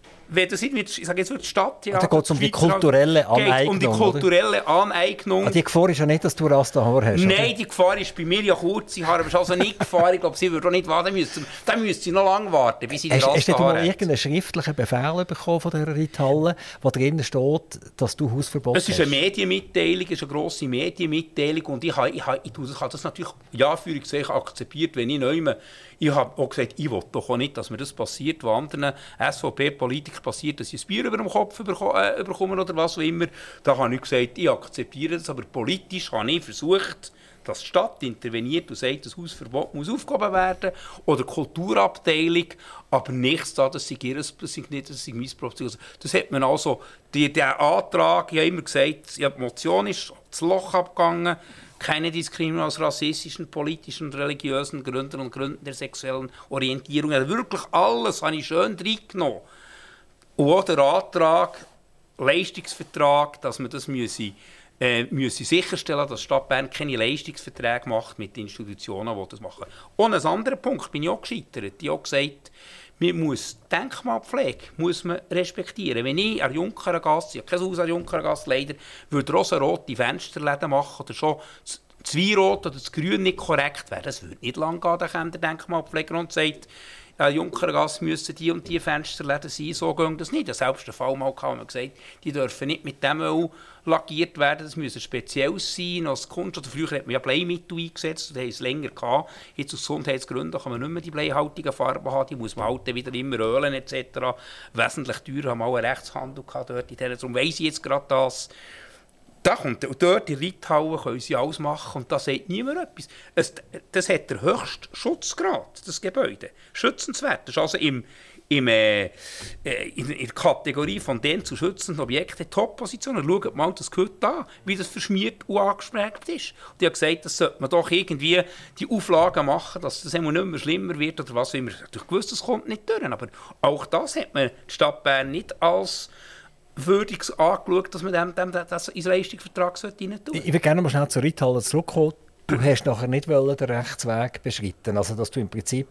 wenn das ich sage jetzt wird Stadt ja, da geht es um die kulturelle Aneignung. um die kulturelle Aneignung. Ah, die Gefahr ist ja nicht, dass du Rasta Haar hast. Nein, oder? die Gefahr ist bei mir ja kurze Haare, aber es ist also nicht Gefahr. Ich glaube, sie würde auch nicht warten müssen. Dann müsste sie noch lange warten, bis sie die Rasta Hast du mal irgendeinen schriftlichen Befehl bekommen von dieser Reithalle, wo drin steht, dass du Hausverbot hast? Es ist eine Medienmitteilung, es ist eine grosse Medienmitteilung und ich habe, ich habe, ich habe das natürlich ja für akzeptiert, wenn ich neu ich habe auch gesagt, ich will doch auch nicht, dass mir das passiert, was anderen SVP-Politikern passiert, dass sie ein Bier über dem Kopf äh, bekommen oder was auch immer. Da habe ich gesagt, ich akzeptiere das, aber politisch habe ich versucht, dass die Stadt interveniert und sagt, das Hausverbot muss aufgehoben werden oder Kulturabteilung, aber nichts da, das sei ihr, das sei nicht, das sei mein Problem. Also, das hat man also, die, der Antrag, ich habe immer gesagt, ja, die Motion ist das Loch abgegangen, keine Diskriminierung aus rassistischen, politischen und religiösen Gründen und Gründen der sexuellen Orientierung. Also wirklich alles habe ich schön reingenommen. Und auch der Antrag, Leistungsvertrag, dass man das müsse, äh, müsse sicherstellen dass die Stadt Bern keine Leistungsverträge macht mit Institutionen, die das machen. Und ein anderer Punkt bin ich auch gescheitert. Ich habe gesagt, man muss Denkmalpflege muss man respektieren. Wenn ich an Junkerengasse, ich habe kein Haus an Junkerengasse leider, würde rosa-rote Fensterläden machen oder schon das Zweirot oder das Grün nicht korrekt wäre, das würde nicht lange gehen, dann der Denkmalpfleger und sagt, äh, Junkergasse müssen die und die Fensterläden sein, so geht das nicht. Selbst der Fall mal wir gesagt, die dürfen nicht mit dem Öl lackiert werden, das müssen speziell sein als Kunst. Oder früher hat man ja Bleimittel eingesetzt, da haben es länger gehabt. Jetzt aus Gesundheitsgründen kann man nicht mehr die bleihaltigen Farben haben, die muss man halt wieder immer ölen etc. Wesentlich teurer, haben wir auch einen Rechtshandel gehabt dort. Darum weiss ich jetzt gerade das. Da kommt, und dort in Reithauen können sie alles machen und da sagt niemand etwas. Es, das hat der höchste Schutzgrad, das Gebäude. Schützenswert. Das ist also im, im, äh, äh in, der Kategorie von den zu schützenden Objekten Top-Positionen. Schaut mal das Gehört an, wie das verschmiert und angesprägt ist. Und ich habe gesagt, das sollte man doch irgendwie die Auflagen machen, dass das immer nicht mehr schlimmer wird oder was immer. Ich wusste, das kommt nicht durch, aber auch das hat man die Stadt Bern nicht als würdig angeschaut, dass man dem, dem, das in den Leistungsvertrag rein tun Ich würde gerne mal schnell zur Reithalle zurückkommen. Du hast nachher nicht den Rechtsweg beschritten, also dass du im Prinzip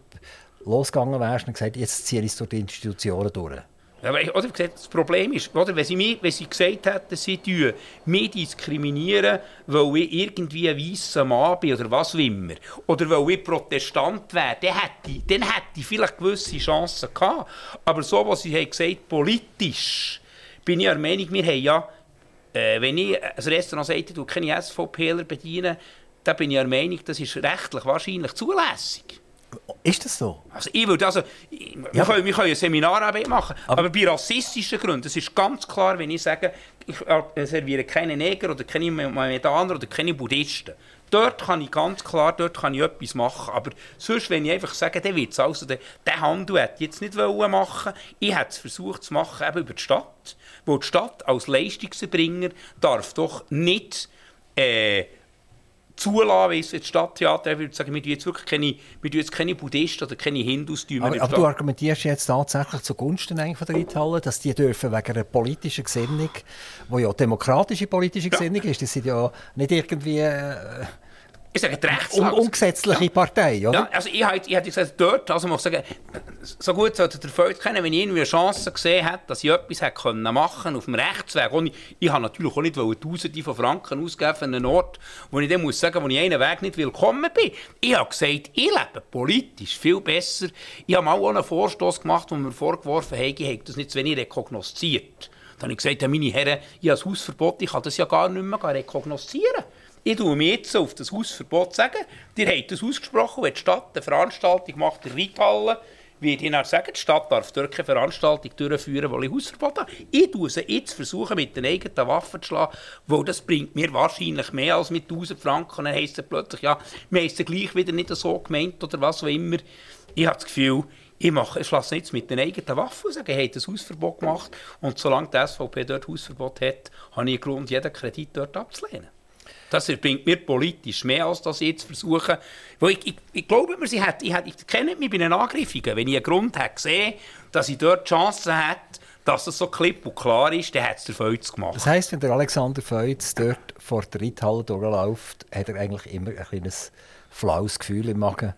losgegangen wärst und gesagt jetzt ziehe ich es durch die Institutionen durch. Ja, oder gesagt, das Problem ist, oder, wenn, sie mich, wenn sie gesagt hätten, sie tun mich diskriminieren, weil ich irgendwie ein weißer Mann bin oder was auch immer, oder weil ich Protestant wäre, dann hätte, ich, dann hätte ich vielleicht gewisse Chancen gehabt. Aber so, was sie haben gesagt, politisch, bin ich der Meinung, wir haben ja, äh, wenn ich ein Restaurant sage, du keine SVPler bedienen, dann bin ich der Meinung, das ist rechtlich wahrscheinlich zulässig. Ist das so? Also ich würde also, ich, ja. wir, können, wir können eine Seminararbeit machen, aber, aber bei rassistischen Gründen, es ist ganz klar, wenn ich sage, ich äh, serviere keine Neger oder keine Mohammedaner oder keine Buddhisten. Dort kann ich ganz klar, dort kann ich etwas machen. Aber sonst, wenn ich einfach sage, der Witz, also der, der Handel hätte jetzt nicht machen ich hätte es versucht zu machen, eben über die Stadt. Wo die Stadt als Leistungserbringer darf doch nicht äh, zulassen, wie es das Stadttheater würde sagen, wir tun jetzt wirklich keine, wir jetzt keine Buddhisten oder keine Hindus. Aber, aber du argumentierst jetzt tatsächlich zugunsten eigentlich von der Reithalle, dass die dürfen wegen einer politischen Gesinnung, die ja demokratische politische Gesinnung ja. ist, das sind ja nicht irgendwie... Äh, ich sage Rechtslage. Um, ungesetzliche ja. Partei, oder? Ja, also ich, hätte gesagt, dort, also muss ich sagen, so gut sollte der Feld kennen, wenn ich irgendwie eine Chance gesehen hätte, dass ich etwas hätte können machen auf dem Rechtsweg. Und ich, ich habe natürlich auch nicht Tausende von Franken ausgeben für einen Ort, wo ich dann muss sagen, wo ich einen Weg nicht willkommen bin. Ich habe gesagt, ich lebe politisch viel besser. Ich habe mal auch einen Vorstoß gemacht, wo mir vorgeworfen habe, ich habe das nicht zu wenig rekognosziert. Dann habe ich gesagt, meine Herren, ich habe das Hausverbot, ich kann das ja gar nicht mehr rekognoszieren. Ich tue mir jetzt auf das Hausverbot sagen, ihr habt das ausgesprochen, wenn die Stadt eine Veranstaltung macht, der Reithalle, wird ich sagen, die Stadt darf dort keine Veranstaltung durchführen, weil ich Hausverbot habe. Ich tue sie jetzt versuchen, mit den eigenen Waffen zu schlagen, weil das bringt mir wahrscheinlich mehr als mit 1000 Franken. Dann heisst es plötzlich, ja, wir haben es gleich wieder nicht so gemeint oder was auch immer. Ich habe das Gefühl, ich, mache, ich schlasse jetzt mit den eigenen Waffen und sage, ich habe das Hausverbot gemacht. Und solange die SVP dort Hausverbot hat, habe ich Grund, jeden Kredit dort abzulehnen. Das bringt mir politisch mehr, als das jetzt versuchen. Weil ich, ich, ich glaube mir, sie hat, ich, ich kenne mich bei den Angriffungen. Wenn ich einen Grund hätte gesehen, dass ich dort Chancen hätte, dass es so klipp und klar ist, dann hat es der Feuz gemacht. Das heisst, wenn der Alexander Feuz dort vor der Reithalle durchläuft, hat er eigentlich immer ein kleines flaues Gefühl im Magen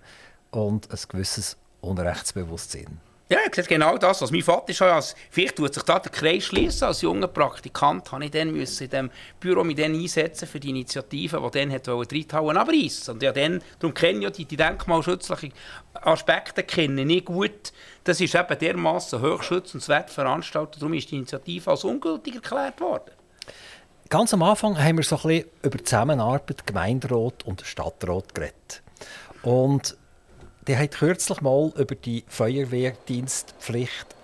und ein gewisses Unrechtsbewusstsein. Ja, ich sehe genau das. Also mein Vater ist als, vielleicht tut sich da der Kreis schließen. Als junger Praktikant habe ich dann müssen in dem Büro mit denen einsetzen für die Initiative, die dann hat die Reithauen abreißen. Und ja, dann, darum kenne ich ja die, die denkmalschutzlichen Aspekte kenne ich gut. Das ist eben dermaßen hochschützenswert veranstaltet. Darum ist die Initiative als ungültig erklärt worden. Ganz am Anfang haben wir so ein bisschen über Zusammenarbeit Gemeinderat und Stadtrat geredet. Und der hat kürzlich mal über die Feuerwehrdienstpflicht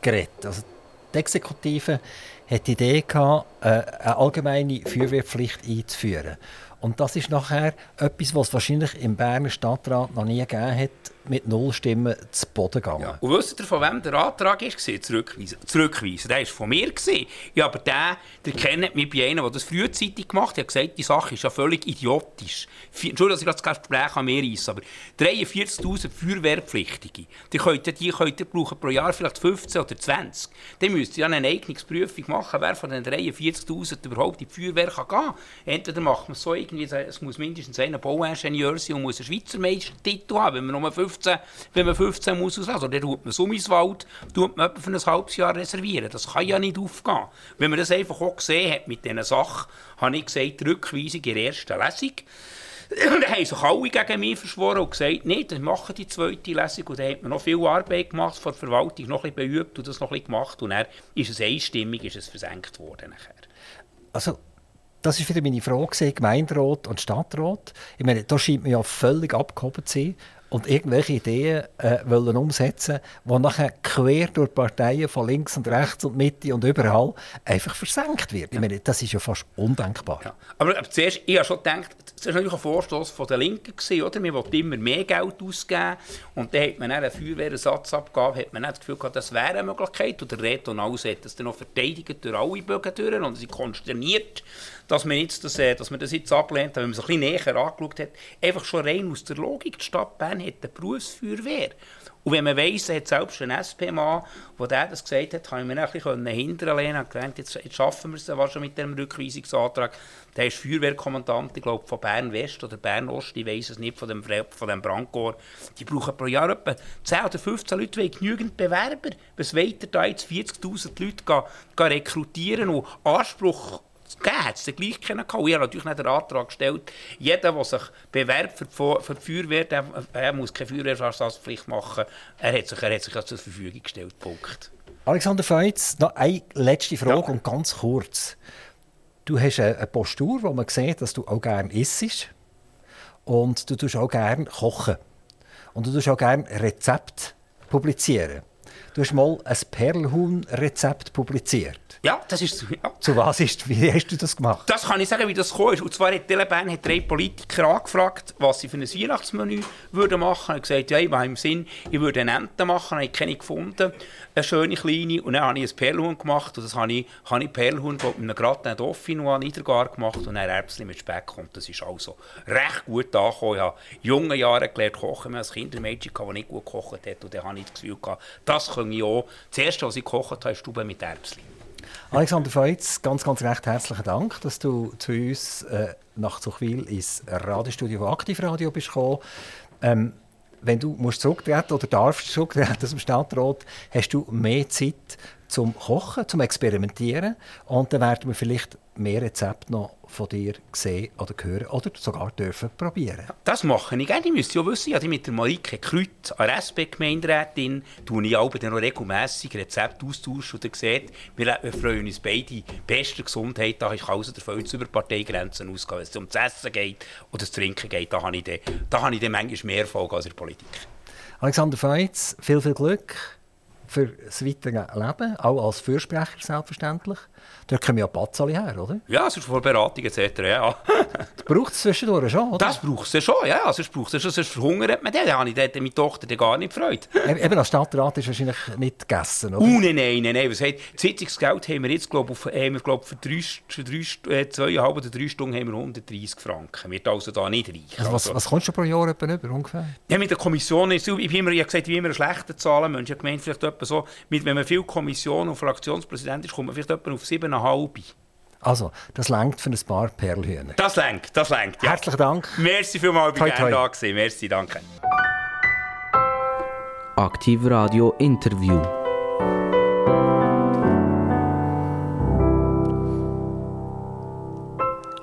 geredet. Also die Exekutive hat die Idee gehabt, äh, eine allgemeine Feuerwehrpflicht einzuführen. Und das ist nachher etwas, was es wahrscheinlich im Berner Stadtrat noch nie gegeben hat, mit null Stimmen zu Boden gegangen. Ja. Und wisst ihr, von wem der Antrag war? Zurückweisen. Zurückweisen. Der war von mir. Ja, aber der, der kennt mich bei einem, der das frühzeitig gemacht hat. Er hat gesagt, die Sache ist ja völlig idiotisch. Entschuldigung, dass ich das Gespräch an mir reisse, aber 43'000 Feuerwehrpflichtige, die könnt, die könnt brauchen pro Jahr vielleicht 15 oder 20. Dann müsst ihr ja eine Eignungsprüfung machen, wer von den 43'000 überhaupt in die Feuerwehr kann gehen kann. Entweder macht man es so irgendwie, es muss mindestens ein Bauingenieur sein und muss einen Schweizer Meistertitel haben, wenn man nur 15 15, wenn man 15 muss auslassen, oder dann tut man Summiswald, tut man für ein halbes Jahr reservieren. Das kann ja nicht aufgehen. Wenn man das einfach auch gesehen hat mit diesen Sachen, habe ich gesagt, Rückweisung in der ersten Lesung. Und dann haben sich alle gegen mich verschworen und gesagt, nein, dann machen die zweite Lesung. Und dann hat man noch viel Arbeit gemacht von der Verwaltung, noch ein bisschen beübt und das noch ein gemacht. Und dann ist es einstimmig ist es versenkt worden. Nachher. Also, das war wieder meine Frage, Gemeinderat und Stadtrat. Ich meine, da scheint man ja völlig abgehoben zu sein und irgendwelche Ideen äh, wollen umsetzen, die nachher quer durch Parteien von links und rechts und Mitte und überall einfach versenkt wird. Ich meine, das ist ja fast undenkbar. Ja. Aber, aber zuerst, ich habe schon gedacht, das war natürlich ein Vorstoß von der Linken gewesen, oder? Man wollte immer mehr Geld ausgeben und dann hat man dann eine Feuerwehrersatzabgabe, hat man das Gefühl gehabt, das wäre eine Möglichkeit und der Reto Naus hat das dann noch verteidigt durch alle Bögen durch und sie konsterniert, dass man, jetzt das, äh, dass man das jetzt ablehnt, wenn man es ein bisschen näher angeschaut hat. Einfach schon rein aus der Logik, die Stadt Bern hat eine Berufsfeuerwehr. Und wenn man weiss, hat selbst ein SP-Mann, der das gesagt hat, kann ich mir ein bisschen hinterlehnen und gedacht, jetzt, jetzt schaffen wir es ja schon mit dem Rückweisungsantrag. Der ist Feuerwehrkommandant, ich glaube, von Bern-West oder Bern-Ost, ich weiß es nicht, von dem, von dem Brandkorps. Die brauchen pro Jahr etwa 10 oder 15 Leute, weil genügend Bewerber. Was weiter da jetzt 40'000 Leute gehen, gehen rekrutieren und Anspruch gegeben, hat es dann gleich können. Ich habe natürlich nicht den Antrag gestellt, jeder, der sich bewerbt für, für die Feuerwehr, der, er muss keine Feuerwehrersatzpflicht machen. Er hat sich, er hat sich ja zur Verfügung gestellt. Punkt. Alexander Feitz, noch eine letzte Frage ja. und ganz kurz. Du hast eine Postur, wo man sieht, dass du auch gerne isst und du tust auch gerne kochen und du tust auch gerne Rezepte publizieren. Du hast mal ein Perlhuhn-Rezept publiziert. Ja, das ist ja. Zu was ist, wie hast du das gemacht? Das kann ich sagen, wie das gekommen ist. Und zwar hat Telebahn hat drei Politiker angefragt, was sie für ein Weihnachtsmenü würden machen würden. Ich gesagt, ja, ich habe im Sinn, ich würde eine Ente machen, habe ich keine gefunden, eine schöne kleine. Und dann habe ich ein Perlhuhn gemacht und das habe ich, habe ich Perlhuhn mit einem geraten Dauphinois Niedergar gemacht und dann Erbsen mit Speck. Und das ist also recht gut angekommen. Ich habe in jungen Jahren gelernt kochen. Wir hatten ein Kindermädchen, das nicht gut gekocht hat. Und dann habe ich das Gefühl gehabt, das kann ich auch. Das Erste, was ich gekocht habe, ist Stube mit Erbsen. Alexander Feutz, ganz, ganz recht herzlichen Dank, dass du zu uns äh, nach Zuchwil ins Radiostudio von Aktivradio bist gekommen. Ähm, wenn du musst zurücktreten oder darfst zurücktreten aus dem Stadtrat, hast du mehr Zeit zum Kochen, zum Experimentieren und dann werden wir vielleicht mehr Rezepte noch von dir sehen oder hören oder sogar dürfen probieren. Das mache ich gerne. Ich müsste ja wissen, ich mit der Marike Kreuz, einer SP-Gemeinderätin, tue ich auch noch regelmässig Rezepte austauschen und seht, wir, freuen uns beide beste Gesundheit. Da ich also der Fall über Parteigrenzen ausgehen. Wenn es um das Essen geht oder das Trinken geht, da habe ich dann, da habe ich dann manchmal mehr Erfolg als in der Politik. Alexander Feitz, viel, viel Glück für das weitere Leben, auch als Fürsprecher selbstverständlich. Da kommen ja Patzali her, oder? Ja, sonst vor Beratung etc. Ja. das braucht es zwischendurch schon, oder? Das braucht es schon, ja. Sonst braucht es schon, sonst verhungert man den. Da habe ich dort meine Tochter gar nicht gefreut. Eben als Stadtrat ist wahrscheinlich nicht gegessen, oder? Oh, nein, nein, nein. nein. Was heißt, Sitzungsgeld haben wir jetzt, glaube ich, haben wir, glaub, für, drei, für drei, äh, zweieinhalb oder drei Stunden haben wir 130 Franken. Wird also da nicht reich. Also was, was kommst du pro Jahr etwa über, ungefähr? Ja, mit der Kommission ist ich, immer, ich habe gesagt, wie immer schlechte Zahlen. Ich habe gemeint, vielleicht etwa so, mit, wenn man viel Kommission und Fraktionspräsident ist, kommt man vielleicht etwa auf 7,5. Also, das längt für ein paar Perlhühner. Das längt, das längt. Ja. Herzlichen Dank. Merci vielmals, ich bin gerne da gewesen. Merci, danke. Aktiv Radio Interview.